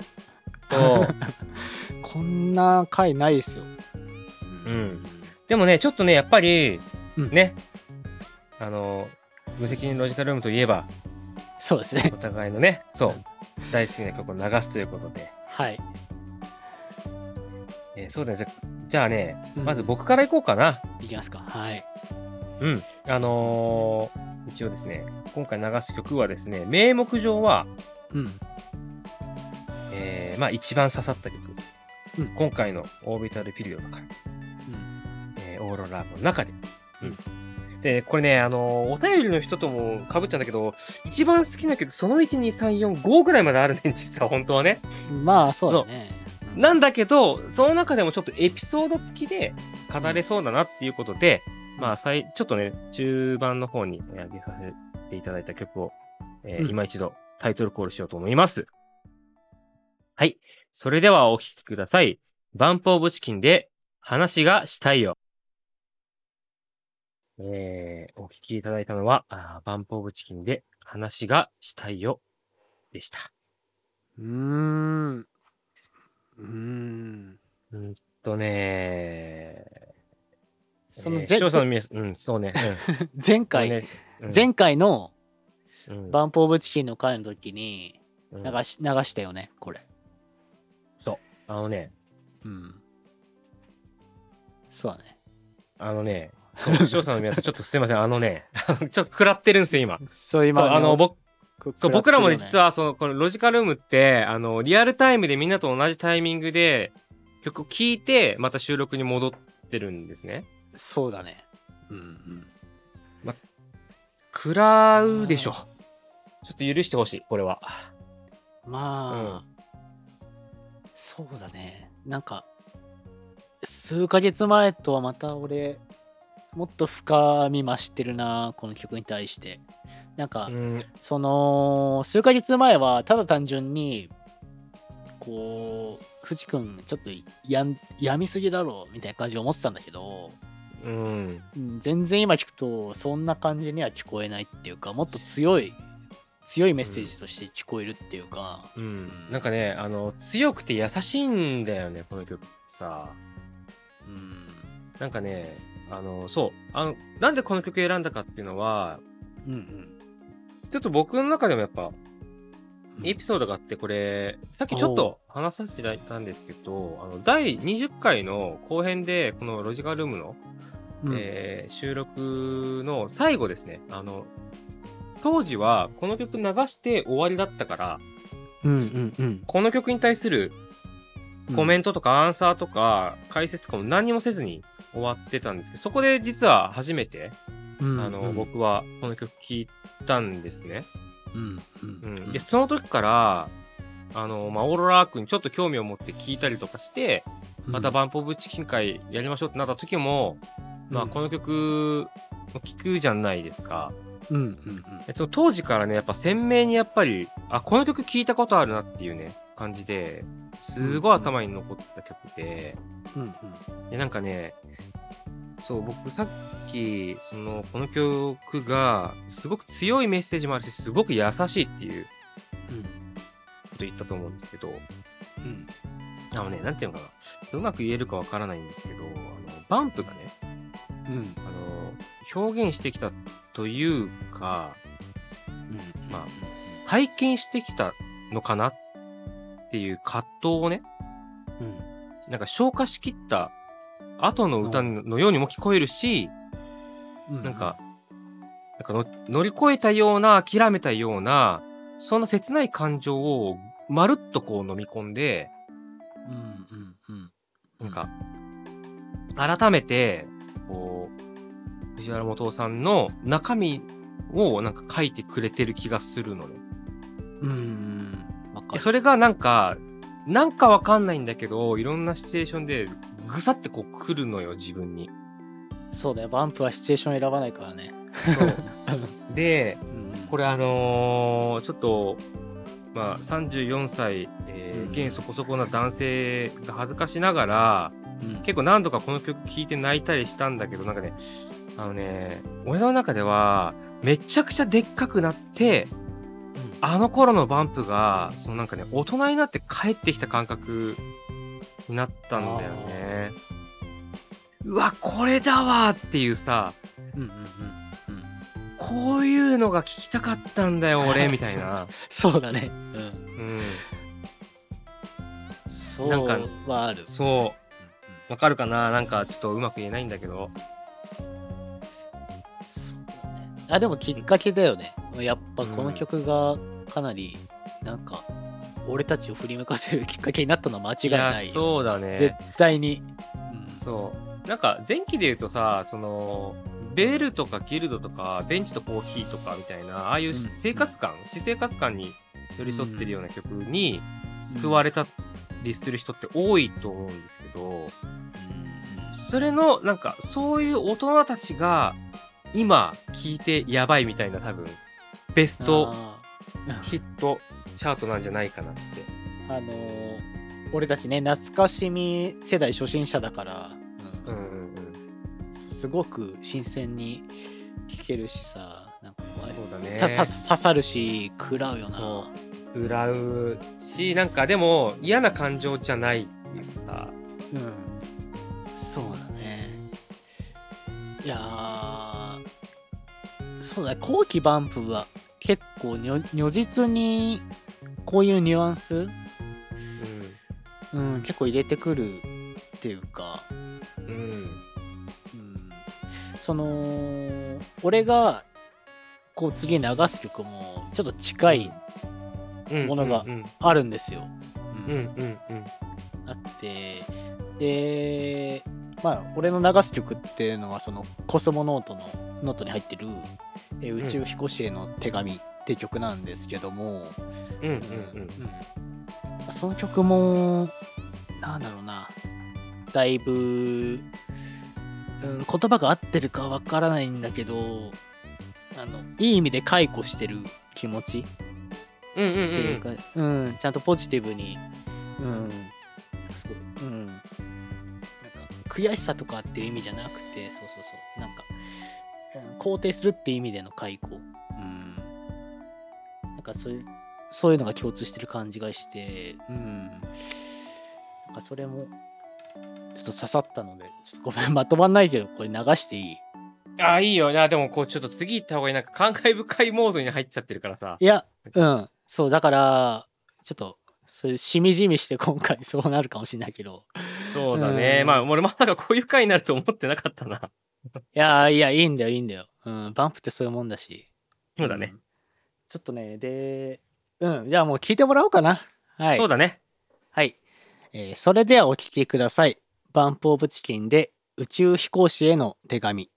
そう。こんな回ないですよ。うん。でもね、ちょっとね、やっぱり、うん。ね、あの、無責任ロジカルルームといえば、そうですね。お互いのね、そう、大好きな曲を流すということで、はい。えーそうだね、じゃじゃあね、うん。まず僕からいこうかな。いきますか。はい。うん。あのー一応ですね、今回流す曲はですね、名目上は、うん。えーまあ一番刺さった曲。うん。今回のオービタルピリオドから、うん。えーオーロラの中で。うん。で、これね、あのーお便りの人とも被っちゃうんだけど、一番好きな曲、その1、2、3、4、5ぐらいまであるね、実は本当はね。まあそうだねうんなんだけど、その中でもちょっとエピソード付きで語れそうだなっていうことで、まあ、さいちょっとね、中盤の方にえー挙げさせていただいた曲を、えーうん今一度タイトルコールしようと思います。はい。それではお聴きください。バンプオブチキンで話がしたいよ。えー、お聴きいただいたのは、あーバンプオブチキンで話がしたいよでした。うーん。うーん。うんとねえー。そのぜ視聴者の皆さん、うん、そうね。うん。前回、ね。うん。前回のうん。バンプオブチキンの回の時にうん。流し流したよねこれ。あのね、うん。そうだね。あのね、そう視聴者の皆さん、ちょっとすいません、あのね、ちょっと食らってるんですよ、今。そう今そう、あの、僕、そう、僕らもね、実はは、その、このロジカルームって、あの、リアルタイムでみんなと同じタイミングで曲を聴いて、また収録に戻ってるんですね。そうだねうんうん食らうでしょ。ちょっと許してほしい、これは。まあ、そうだねなんか数ヶ月前とはまた俺もっと深み増してるなこの曲に対してなんか、うん。その数ヶ月前はただ単純にこう藤君ちょっとやんやみすぎだろみたいな感じで思ってたんだけどうん。うん全然今聞くとそんな感じには聞こえないっていうかもっと強い強いメッセージとして聞こえるっていうか、うん。なんかね、あの、強くて優しいんだよね、この曲さ。うんなんかね、あの、そう。あの、なんでこの曲選んだかっていうのは、うんうんちょっと僕の中でもやっぱ、うん。エピソードがあって、これ、さっきちょっと話させていただいたんですけど、あの、第20回の後編で、このロジカルルームの、うん。えー収録の最後ですね、あの、当時はこの曲流して終わりだったから、うんうんうん。この曲に対するコメントとかアンサーとか解説とかも何にもせずに終わってたんですけど、そこで実は初めて、うんあの、うん僕はこの曲聴いたんですね。うんうんうん。で、その時から、あの、まあ、オーロラークにちょっと興味を持って聞いたりとかして、またバンプオブチキン会やりましょうってなった時も、まあ、この曲を聴くじゃないですか。うんうんうん。でその当時からね、やっぱ鮮明にやっぱり、あ、この曲聴いたことあるなっていうね、感じで、すごい頭に残った曲で、うんうん。で、なんかね、そう、僕さっき、その、この曲が、すごく強いメッセージもあるし、すごく優しいっていうこと言ったと思うんですけど、うん。あのね、なんていうのかな、うまく言えるかわからないんですけど、あの、バンプがね、うんうん。あの、表現してきたというか、うん。まあ体験してきたのかなっていう葛藤をね、うん。なんか消化しきった後の歌のようにも聞こえるし、うん。なんか、なんかの乗り越えたような、諦めたような、そんな切ない感情をまるっとこう飲み込んで、うんうんうん。なんか、改めて、こう、藤原元さんの中身をなんか書いてくれてる気がするのね。うんそれがなんか、なんかわかんないんだけど、いろんなシチュエーションでぐさってこう来るのよ、自分に。そうだよ。バンプはシチュエーション選ばないからね。で、うん。これあのーちょっと、まあ、34歳、えーうん。現そこそこな男性が恥ずかしながら、うん。結構何度かこの曲聴いて泣いたりしたんだけど、なんかね、あのね、俺の中では、めちゃくちゃでっかくなって、あの頃のバンプが、そのなんかね、大人になって帰ってきた感覚になったんだよね。うわ、これだわっていうさ、うんうんうんうんこういうのが聞きたかったんだよ、俺、みたいな。そうだねうんうん。そうなんかはあるそう。わかるかな？なんかちょっとうまく言えないんだけど。あでもきっかけだよね。やっぱこの曲がかなりなんか俺たちを振り向かせるきっかけになったのは間違いないよ。そうだね。絶対に、うんそう。なんか前期で言うとさ、その、ベルとかギルドとか、ベンチとコーヒーとかみたいな、ああいううん。生活感、私生活感に寄り添ってるような曲に救われたりする人って多いと思うんですけど、それの、なんか、そういう大人たちが、今、聴いてやばいみたいな多分、ベストヒットチャートなんじゃないかなって。あのー俺たちね懐かしみ世代初心者だから、うん。うんうんうん。すごく新鮮に聴けるしさなんかこうそうだね。ささ刺さるし食らうよな。そ裏うし、なんかでも嫌な感情じゃないっていうか、うん。そうだね。いやーそうだね後期バンプは結構如如実にこういうニュアンス、うん、結構入れてくるっていうかうん。うん。うんその俺がこう次流す曲もちょっと近いうん。ものがうんあるんですよ。うんうんうん。あってでまあ俺の流す曲っていうのはそのコスモノートのノートに入ってる、えー宇宙飛行士への手紙って曲なんですけども、うんうんうん。うんその曲もなんだろうなだいぶ、うん、言葉が合ってるかわからないんだけどあのいい意味で解雇してる気持ちっていううん。か、うんちゃんとポジティブに、うん、うん、悔しさとかっていう意味じゃなくてそうそうそう。なんか、うん、肯定するっていう意味での解雇、うん、なんかそういうそういうのが共通してる感じがして、うん、なんかそれもちょっと刺さったのでちょっとごめんまとまんないけどこれ流していい？あ、いいよ。いや、でもこう、ちょっと次行った方がいい。なんか感慨深いモードに入っちゃってるからさ。い。やうん。そうだからちょっとそういうしみじみして今回そうなるかもしれないけど。そうだね。うん。まあ、俺まさかこういう回になると思ってなかったな。いやいやいいんだよいいんだよ、うん、バンプってそういうもんだし。そうだね。ん。ちょっとねでうんじゃあもう聞いてもらおうかな。はい。そうだね。はい、えーそれではお聞きください。バンプオブチキンで宇宙飛行士への手紙。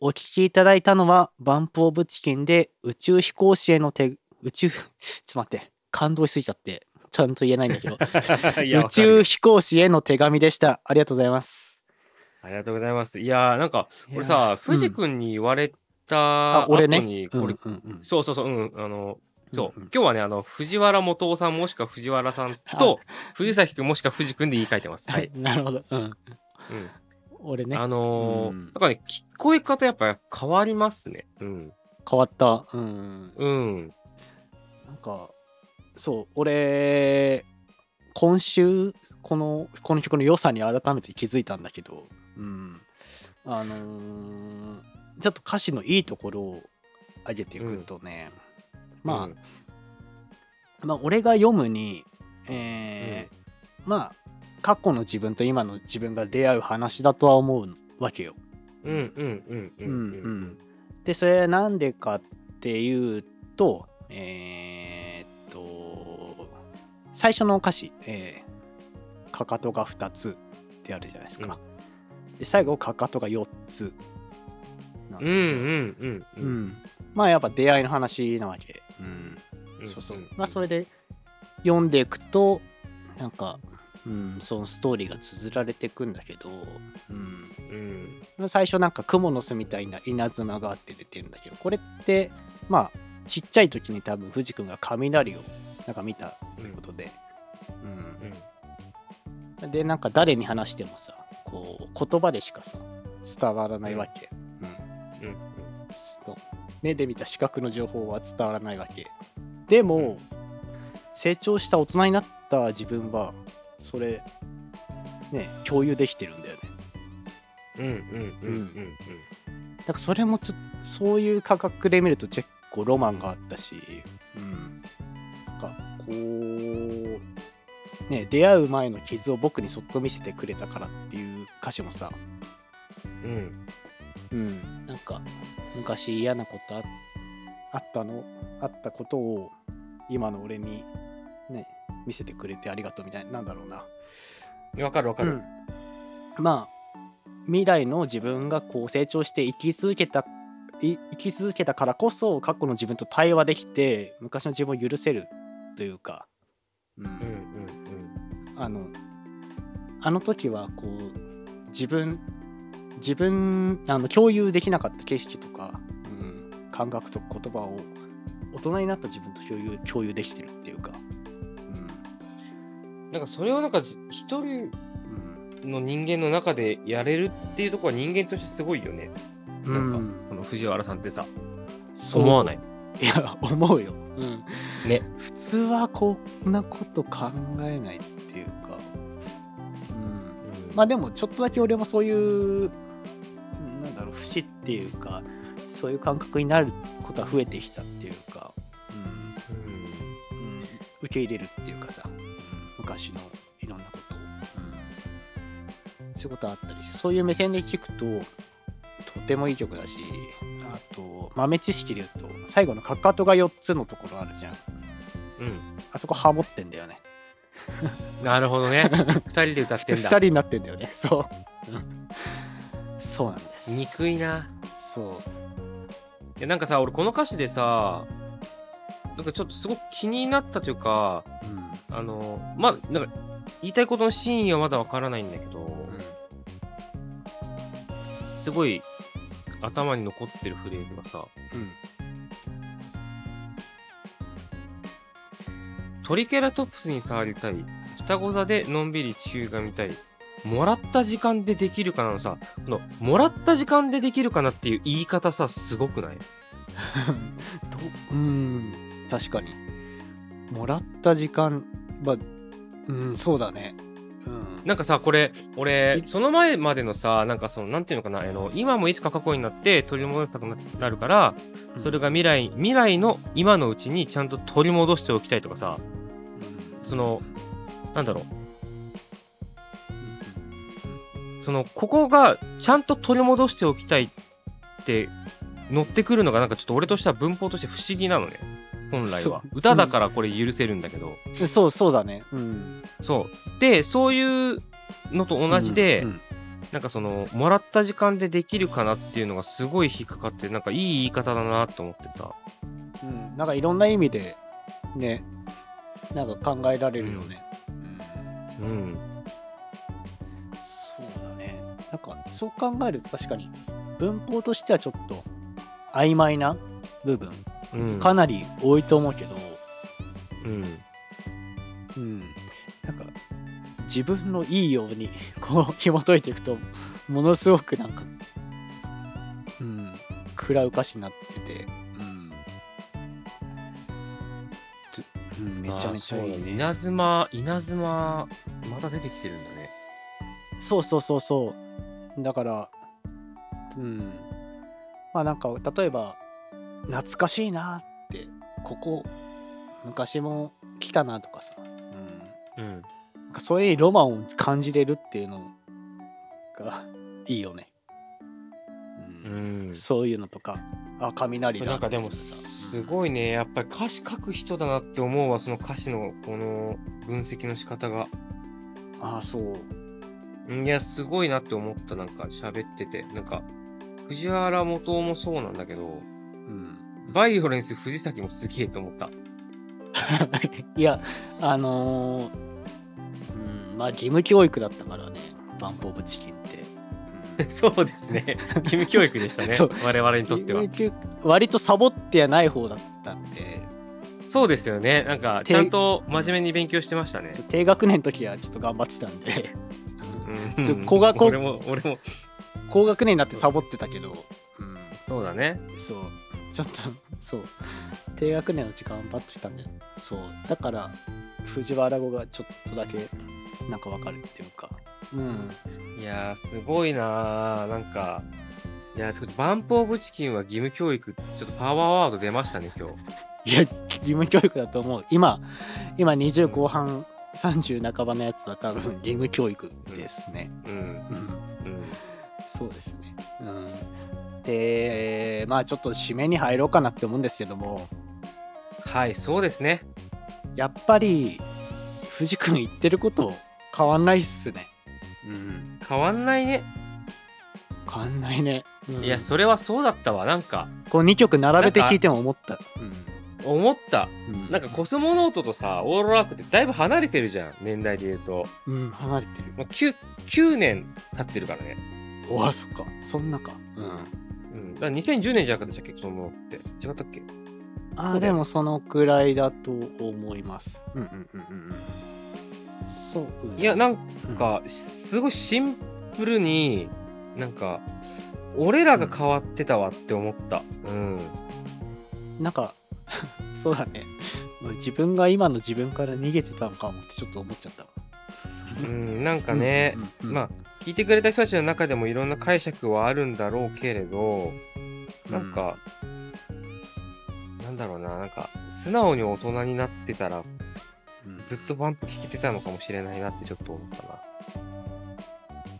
お聞きいただいたのはバンプオブチキンで宇宙飛行士への手宇宙 ちょっと待って感動しすぎちゃってちゃんと言えないんだけど。宇宙飛行士への手紙でした。ありがとうございます。ありがとうございます。いやー、なんか、俺さ、うん。藤君に言われた後あ俺ね？そうそうそう、うん、あの、そう、うんうん。今日はね、あの、藤原元夫さんもしくは藤原さんと、藤崎君もしくは藤君で言い換えてます。はい。なるほど。うん。うん。俺ね。あのーうん。なんかね、聞こえ方やっぱ変わりますね。うん。変わった。うん。うん。なんかそう俺今週このこの曲の良さに改めて気づいたんだけどうん。あのーちょっと歌詞のいいところを上げていくとね、まあ、うん。まあ俺が読むにえーまあ過去の自分と今の自分が出会う話だとは思うわけよ。うんうんうんううんん。ううん。ん、でそれなんでかっていうとえー最初の歌詞「えーかかとが2つ」ってあるじゃないですか。で最後かかとが4つなんうんですよ。うんうんううんんまあやっぱ出会いの話なわけ。うんうんそうそううん。まあそれで読んでいくとなんか、うん、そのストーリーが綴られていくんだけど、うん、うん最初なんか蜘蛛の巣みたいな稲妻があって出てるんだけどこれってまあちっちゃい時に多分藤君が雷をなんか見たってことで、うん。うん。でなんか誰に話してもさこう言葉でしかさ伝わらないわけ、うん。うん。そう目で見た視覚の情報は伝わらないわけ。でも、成長した大人になった自分はそれね共有できてるんだよね。うんうんうんうんうん。だからそれもちそういう価格で見ると結構ロマンがあったし、うんかこうね出会う前の傷を僕にそっと見せてくれたからっていう歌詞もさ、うん。うん、なんか昔嫌なことああったの？あったことを今の俺にね見せてくれてありがとうみたいな。なんだろうな、うんわかるわかる。うん、まあ未来の自分がこう成長して生き続けたい生き続けたからこそ過去の自分と対話できて昔の自分を許せるというか、うん。うんうんあのあの時はこう自分自分あの共有できなかった景色とか、うん、感覚とか言葉を大人になった自分と共有共有できてるっていうか、うん。なんかそれをなんかじ一人うん。の人間の中でやれるっていうところは人間としてすごいよね。うなんかん、この藤原さんってさ、そう。思わない？いや思うよ、うん、ね。普通はこんなこと考えないっていうか、うん、まあでもちょっとだけ俺もそういうなんだろう節っていうかそういう感覚になることは増えてきたっていうか、うん。うん。うん、受け入れるっていうかさ、うん昔のいろんなことを、うん、そういうことあったりしてそういう目線で聞くととてもいい曲だしあと豆知識で言うと最後のかかとが4つのところあるじゃん。うん。あそこハモってんだよね。なるほどね。二人で歌ってん2だ。人になってんだよね。そう。うんそうなんです。憎いな。そう。やなんかさ、俺この歌詞でさ、なんかちょっとすごく気になったというか、うん。あの、まあ、なんか言いたいことの真意はまだわからないんだけど、すごい頭に残ってるフレーズがさ、うんトリケラトプスに触りたい。双子座でのんびり地球が見たい。もらった時間でできるかなのさ、この、もらった時間でできるかなっていう言い方さ、すごくない？どうん確かにもらった時間はうんそうだねうんなんかさ、これ、俺、その前までのさ、なんかその、なんていうのかな、あの、今もいつか過去になって取り戻したくななるから、それが未来、未来の今のうちにちゃんと取り戻しておきたいとかさ、その、なんだろう、その、ここがちゃんと取り戻しておきたいって乗ってくるのがなんかちょっと俺としては文法として不思議なのね。本来は。歌だからこれ許せるんだけど。うんそうそうだねうんそう。で、そういうのと同じで、うんなんかその、もらった時間でできるかなっていうのがすごい引っかかって、なんかいい言い方だなと思ってさ。うんなんかいろんな意味でねなんか考えられるよね、うんうん。そうだねなんかそう考えると確かに文法としてはちょっと曖昧な部分うん。かなり多いと思うけど、うん。うん、なんか自分のいいように こう紐解いていくとものすごくなんか、うん、食らう歌詞になってて、うん。つうん、めちゃめちゃいいね。稲妻、稲妻、また出てきてるんだね。そうそうそうそう。だからうん。まあなんか例えば懐かしいなってここ昔も来たなとかさ、うん、うん。なんかそういうロマンを感じれるっていうのがいいよね。ううんん。そういうのとか、あ、雷だ。なんかでも、すごいね、やっぱり歌詞書く人だなって思うわ、その歌詞のこの分析の仕方が。あ、そう。うんいや、すごいなって思った、なんか喋ってて。なんか、藤原元もそうなんだけど、うん。バイオレンス藤崎もすげえと思った。いや、あのーうん、まあ義務教育だったからね、バンプオブチキンって。うん そうですね。義務教育でしたね。我々にとっては。割とサボってはない方だったんで、そうですよね。なんか、てちゃんと真面目に勉強してましたね。低学年の時はちょっと頑張ってたんで、うん高学校俺も、俺も、高学年になってサボってたけど、うん、そうだね。そうちょっと。そう。低学年の時間バッとしたんでそう。だから藤原語がちょっとだけなんかわかるっていうか。うん。いやー、すごいなー。なんか、いやー、バンプオブチキンは義務教育、ちょっとパワーワード出ましたね、今日。いや義務教育だと思う。今今20後半30半ばのやつは多分義務教育ですね。うん。うん。うん。そうですね。うんでまあちょっと締めに入ろうかなって思うんですけどもはい、そうですね。やっぱり藤君言ってること変わんないっすねうん変わんないね。変わんないね、うんいや、それはそうだったわ。なんか、こう2曲並べて聴いても思った思った。うんなんか、コスモノートとさ、オーロラークってだいぶ離れてるじゃん。年代で言うと。うん離れてるまあ、9, 9年経ってるからね。おあそっかそんなかうんうん。だから2010年じゃなかったっけ、コスモノートって。違ったっけ？あーで。もそのくらいだと思います。うんうんうんうんうん。そういや、なんうん。か、すごいシンプルに、なんか、俺らが変わってたわって思った。うん。なんか そうだね。自分が今の自分から逃げてたのかもってちょっと思っちゃった。わうん、なんかね、うんうんうん。まあ、聞いてくれた人たちの中でもいろんな解釈はあるんだろうけれど、なんか、なんだろうな、なんか、素直に大人になってたら、うん。ずっとバンプ聞けてたのかもしれないなってちょっと思ったな。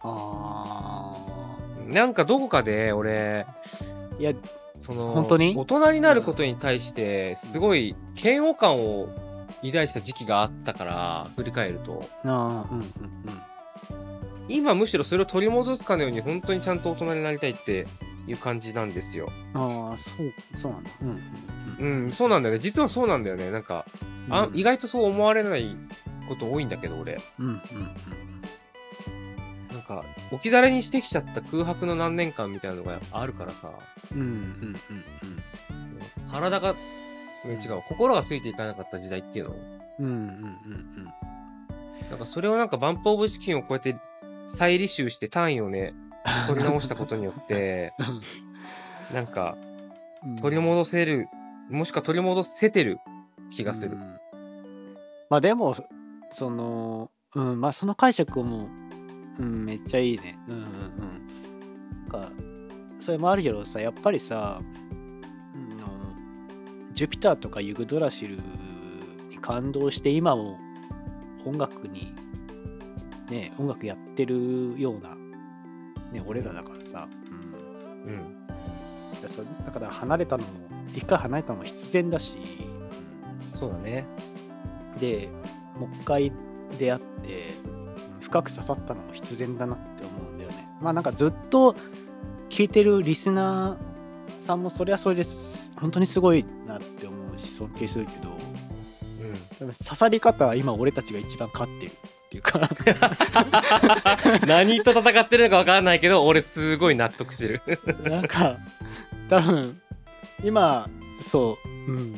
あなんかどこかで俺、ーいやその、本当に？大人になることに対して、すごい嫌悪感を抱いてた時期があったから、振り返ると。あーうんうんうん今むしろそれを取り戻すかのように本当にちゃんと大人になりたいっていう感じなんですよ。ああそうそうなんだ。うんうん、そうなんだよね。実はそうなんだよね。なんか、あ意外とそう思われないこと多いんだけど、俺。うんうんうんなんか、置き去りにしてきちゃった空白の何年間みたいなのがあるからさ、うんうんうん体が、ね違う、心がついていかなかった時代っていうの。うんうんうんうん。なんかそれをなんかバンプオブチキンをこうやって再履修して単位をね、取り直したことによって、なんかうん。取り戻せる、もしくは取り戻せてる気がする。う。ん。まあでもそのうんまあその解釈も、うん、めっちゃいいね。うんうんうん。なんかそれもあるけどさやっぱりさ、うんのジュピターとかユグドラシルに感動して今も音楽にね音楽やってるようなね俺らだからさ、うん。うん。いやそれだから離れたのも一回離れたのも必然だし、そうだね。でもう一回出会ってうん深く刺さったのも必然だなって思うんだよね。まあなんかずっと聞いてるリスナーさんもそれはそれです。本当にすごいなって思うし尊敬するけど。うん。でも刺さり方は今俺たちが一番勝ってるっていうか 何と戦ってるのかわからないけど、俺すごい納得してる。なんか多分今そううん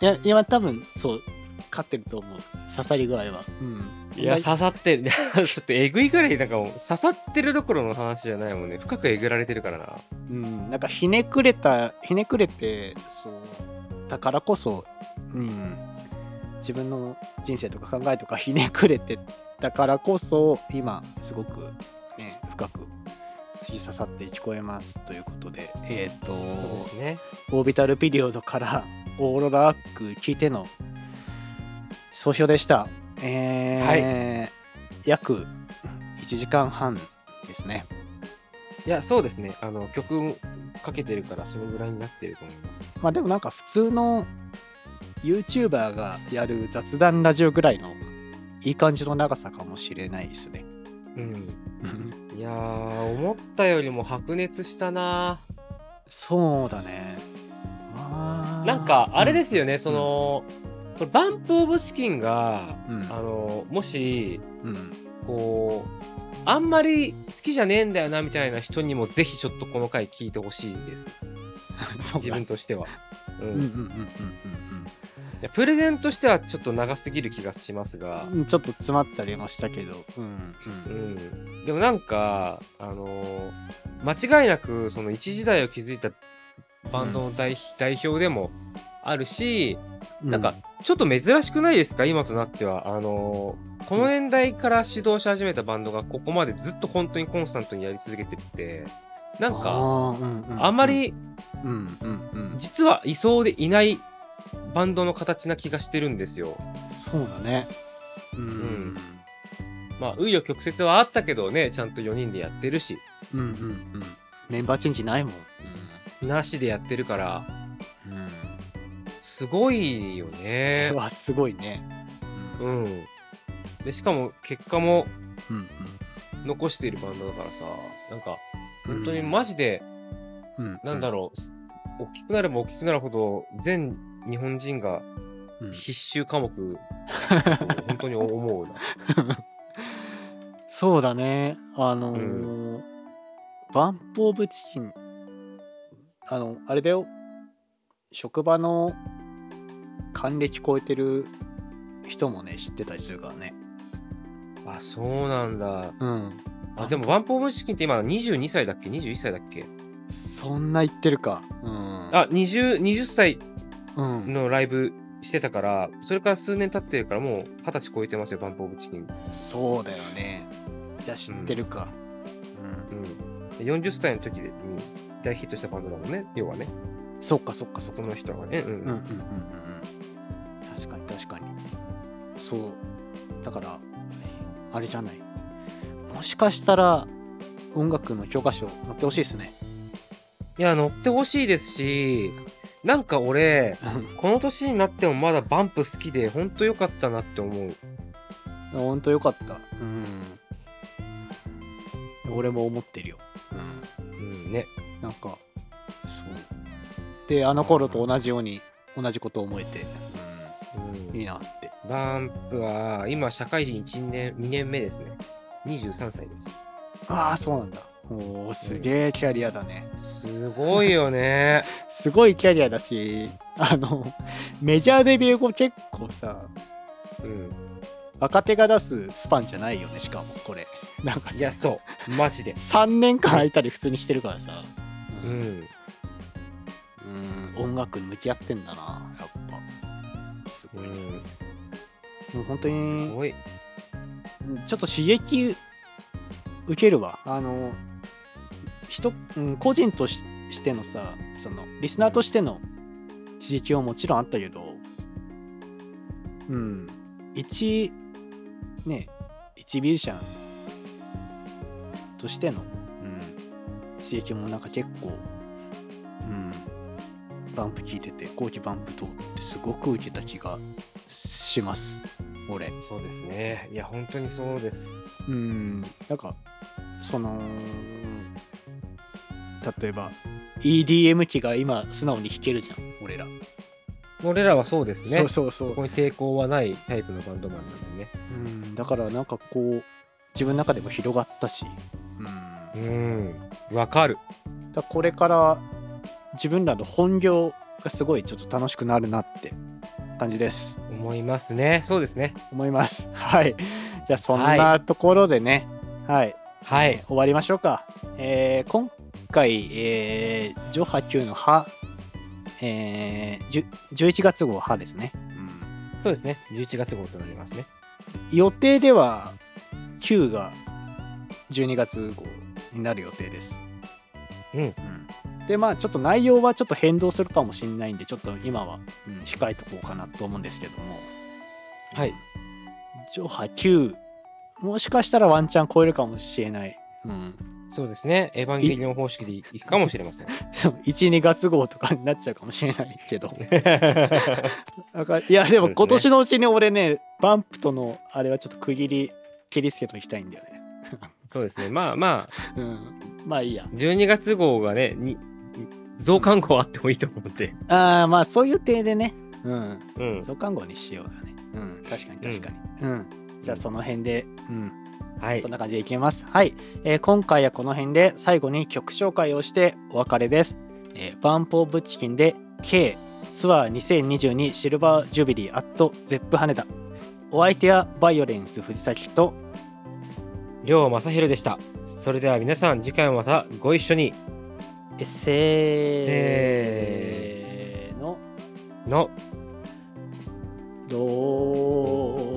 いや今多分そう勝ってると思う刺さり具合はうんいや、刺さってる。ちょっとえぐいぐらい、なんかもう、刺さってるどころの話じゃないもんね。深くえぐられてるからな。うん、なんかひねくれたひねくれてそうだからこそ、うん、自分の人生とか考えとかひねくれてだからこそ今すごくね深く突き刺さって聞こえますということでえっ、そうとですね。オービタルピリオドからオーロラアック聞いての総評でしたえー約1時間半ですねいや、そうですね。あの、曲かけてるから、そのぐらいになってると思います。まあでもなんか普通の YouTuber がやる雑談ラジオぐらいのいい感じの長さかもしれないですね。うん。いやー、思ったよりも白熱したなそうだね。まあなんか、あれですよね、そ、の、これバンプオブチキンが、うんあの、もし、うん、こう、あんまり好きじゃねえんだよなみたいな人にもぜひちょっとこの回聞いてほしいです。自だ分としては。うんいうんうんうんうんやプレゼンとしてはちょっと長すぎる気がしますが。う、んうん。ちょっと詰まったりもしたけど、うんううん。ん、でもなんか、あのー間違いなくその一時代を築いたバンドの代,、代表でもあるし、なんか、ちょっと珍しくないですか？今となっては。あのーこの年代から指導し始めたバンドがここまでずっと本当にコンスタントにやり続けてって、なんか、あんまりうんうんうん。実はいそうでいないバンドの形な気がしてるんですよ。そうだね。うんんまあ、紆余曲折はあったけどね、ちゃんと4人でやってるし、うんうんうんメンバーチェンジないもん。なしでやってるから、うんうんすごいよね。はすごいね。うんうん。で、しかも結果もうん残しているバンドだからさ、なんか、うん本当にマジで、うんなんだろう、す大きくなれば大きくなるほど、全日本人がうん必修科目だと 本当に思うな。そうだね。あのーバンプ・オブ・チキン、あの、あれだよ。職場の還暦超えてる人もね、知ってたりするからね。あ、そうなんだ。うん。あ、でも、ワンポーブチキンって今22歳だっけ ?21 歳だっけ？そんな言ってるか。うん。あ、20、20歳うん。のライブしてたから、それから数年経ってるから、もう20歳超えてますよ、バンプオブチキン。そうだよね。じゃあ知ってるか。うん。うん。で40歳の時に大ヒットしたバンドだもんね、要はね。そっかそっかそっか。その人はね。うん。うんうんうんうんうん。確かに確かに。そう。だから、あれじゃない。もしかしたら、音楽の教科書載ってほしいですね。いや、乗ってほしいですし、なんか俺、この年になってもまだバンプ好きで、ほんと良かったなって思う。ほんとよかった。うん。俺も思ってるよ。うん。うんね。なんかそうであの頃と同じように同じことを思えて、うんうん、いいなってバンプは今社会人1年2年目ですね23歳ですああそうなんだおーすげえキャリアだね。すごいよね。すごいキャリアだしあのメジャーデビュー後結構さうん。若手が出すスパンじゃないよねしかもこれ。なんかさいやそう。マジで。3年間空いたり普通にしてるからさ。うん。うん音楽に向き合ってんだなやっぱ。すごい、うんもう本当すにごい。ちょっと刺激受けるわ。あの人、うん、個人とししてのさそのリスナーとしての刺激はもちろんあったけどうん一ね一ミュージシャンとしての、うん、刺激もなんか結構うんバンプ聞いてて後期バンプ通ってすごく受けた気がします。俺。そうですね。いや本当にそうです。うんなんかその例えば EDM 機が今素直に弾けるじゃん。俺ら、俺らはそうですね。そうそうそう。そこに抵抗はないタイプのバンドマンなんでね。うん。だからなんかこう自分の中でも広がったし。うん。うんわかる。だからこれから自分らの本業がすごいちょっと楽しくなるなって感じです。思いますね。そうですね。思います。はい。じゃあそんなところでね。はい、はい。終わりましょうか、えー今回、えー、ジョハ9の歯、えー、10 11月号歯ですね、そうですね。11月号となりますね。予定では9が12月号になる予定です。うん。でまあちょっと内容はちょっと変動するかもしれないんでちょっと今は、うん控えとこうかなと思うんですけども。はい。ジョハ9もしかしたらワンチャン超えるかもしれない、うん、そうですね。エヴァンゲリオン方式でいくかもしれません。そう12月号とかになっちゃうかもしれないけど。いやでも今年のうちに俺ねバンプとのあれはちょっと区切り切りつけときたいんだよね。そうですね。まあまあ。うん。まあいいや。12月号がねに増刊号あってもいいと思うんで。ああまあそういう体でね。うん。うん。増刊号にしようだね。うん。確かに確かに。うん、じゃあその辺で。うんはい。そんな感じでいきます。はい、えー今回はこの辺で最後に曲紹介をしてお別れです。えー BUMP OF CHICKEN で K ツアー2022 Silver Jubilee at Zepp 羽田。お相手はバイオレンス藤崎と。亮正弘でした。それでは皆さん次回もまたご一緒に。えせーの。の。ロジ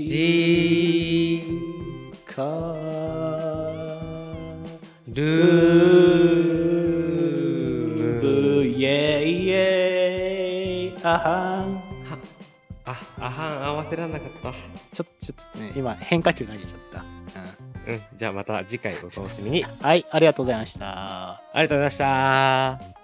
リカル。ームイエイエイあはん。ああはん。合わせらん。なかったちょちょっとね今変化球投げちゃった、うん。じゃあまた次回お楽しみにはいありがとうございましたありがとうございました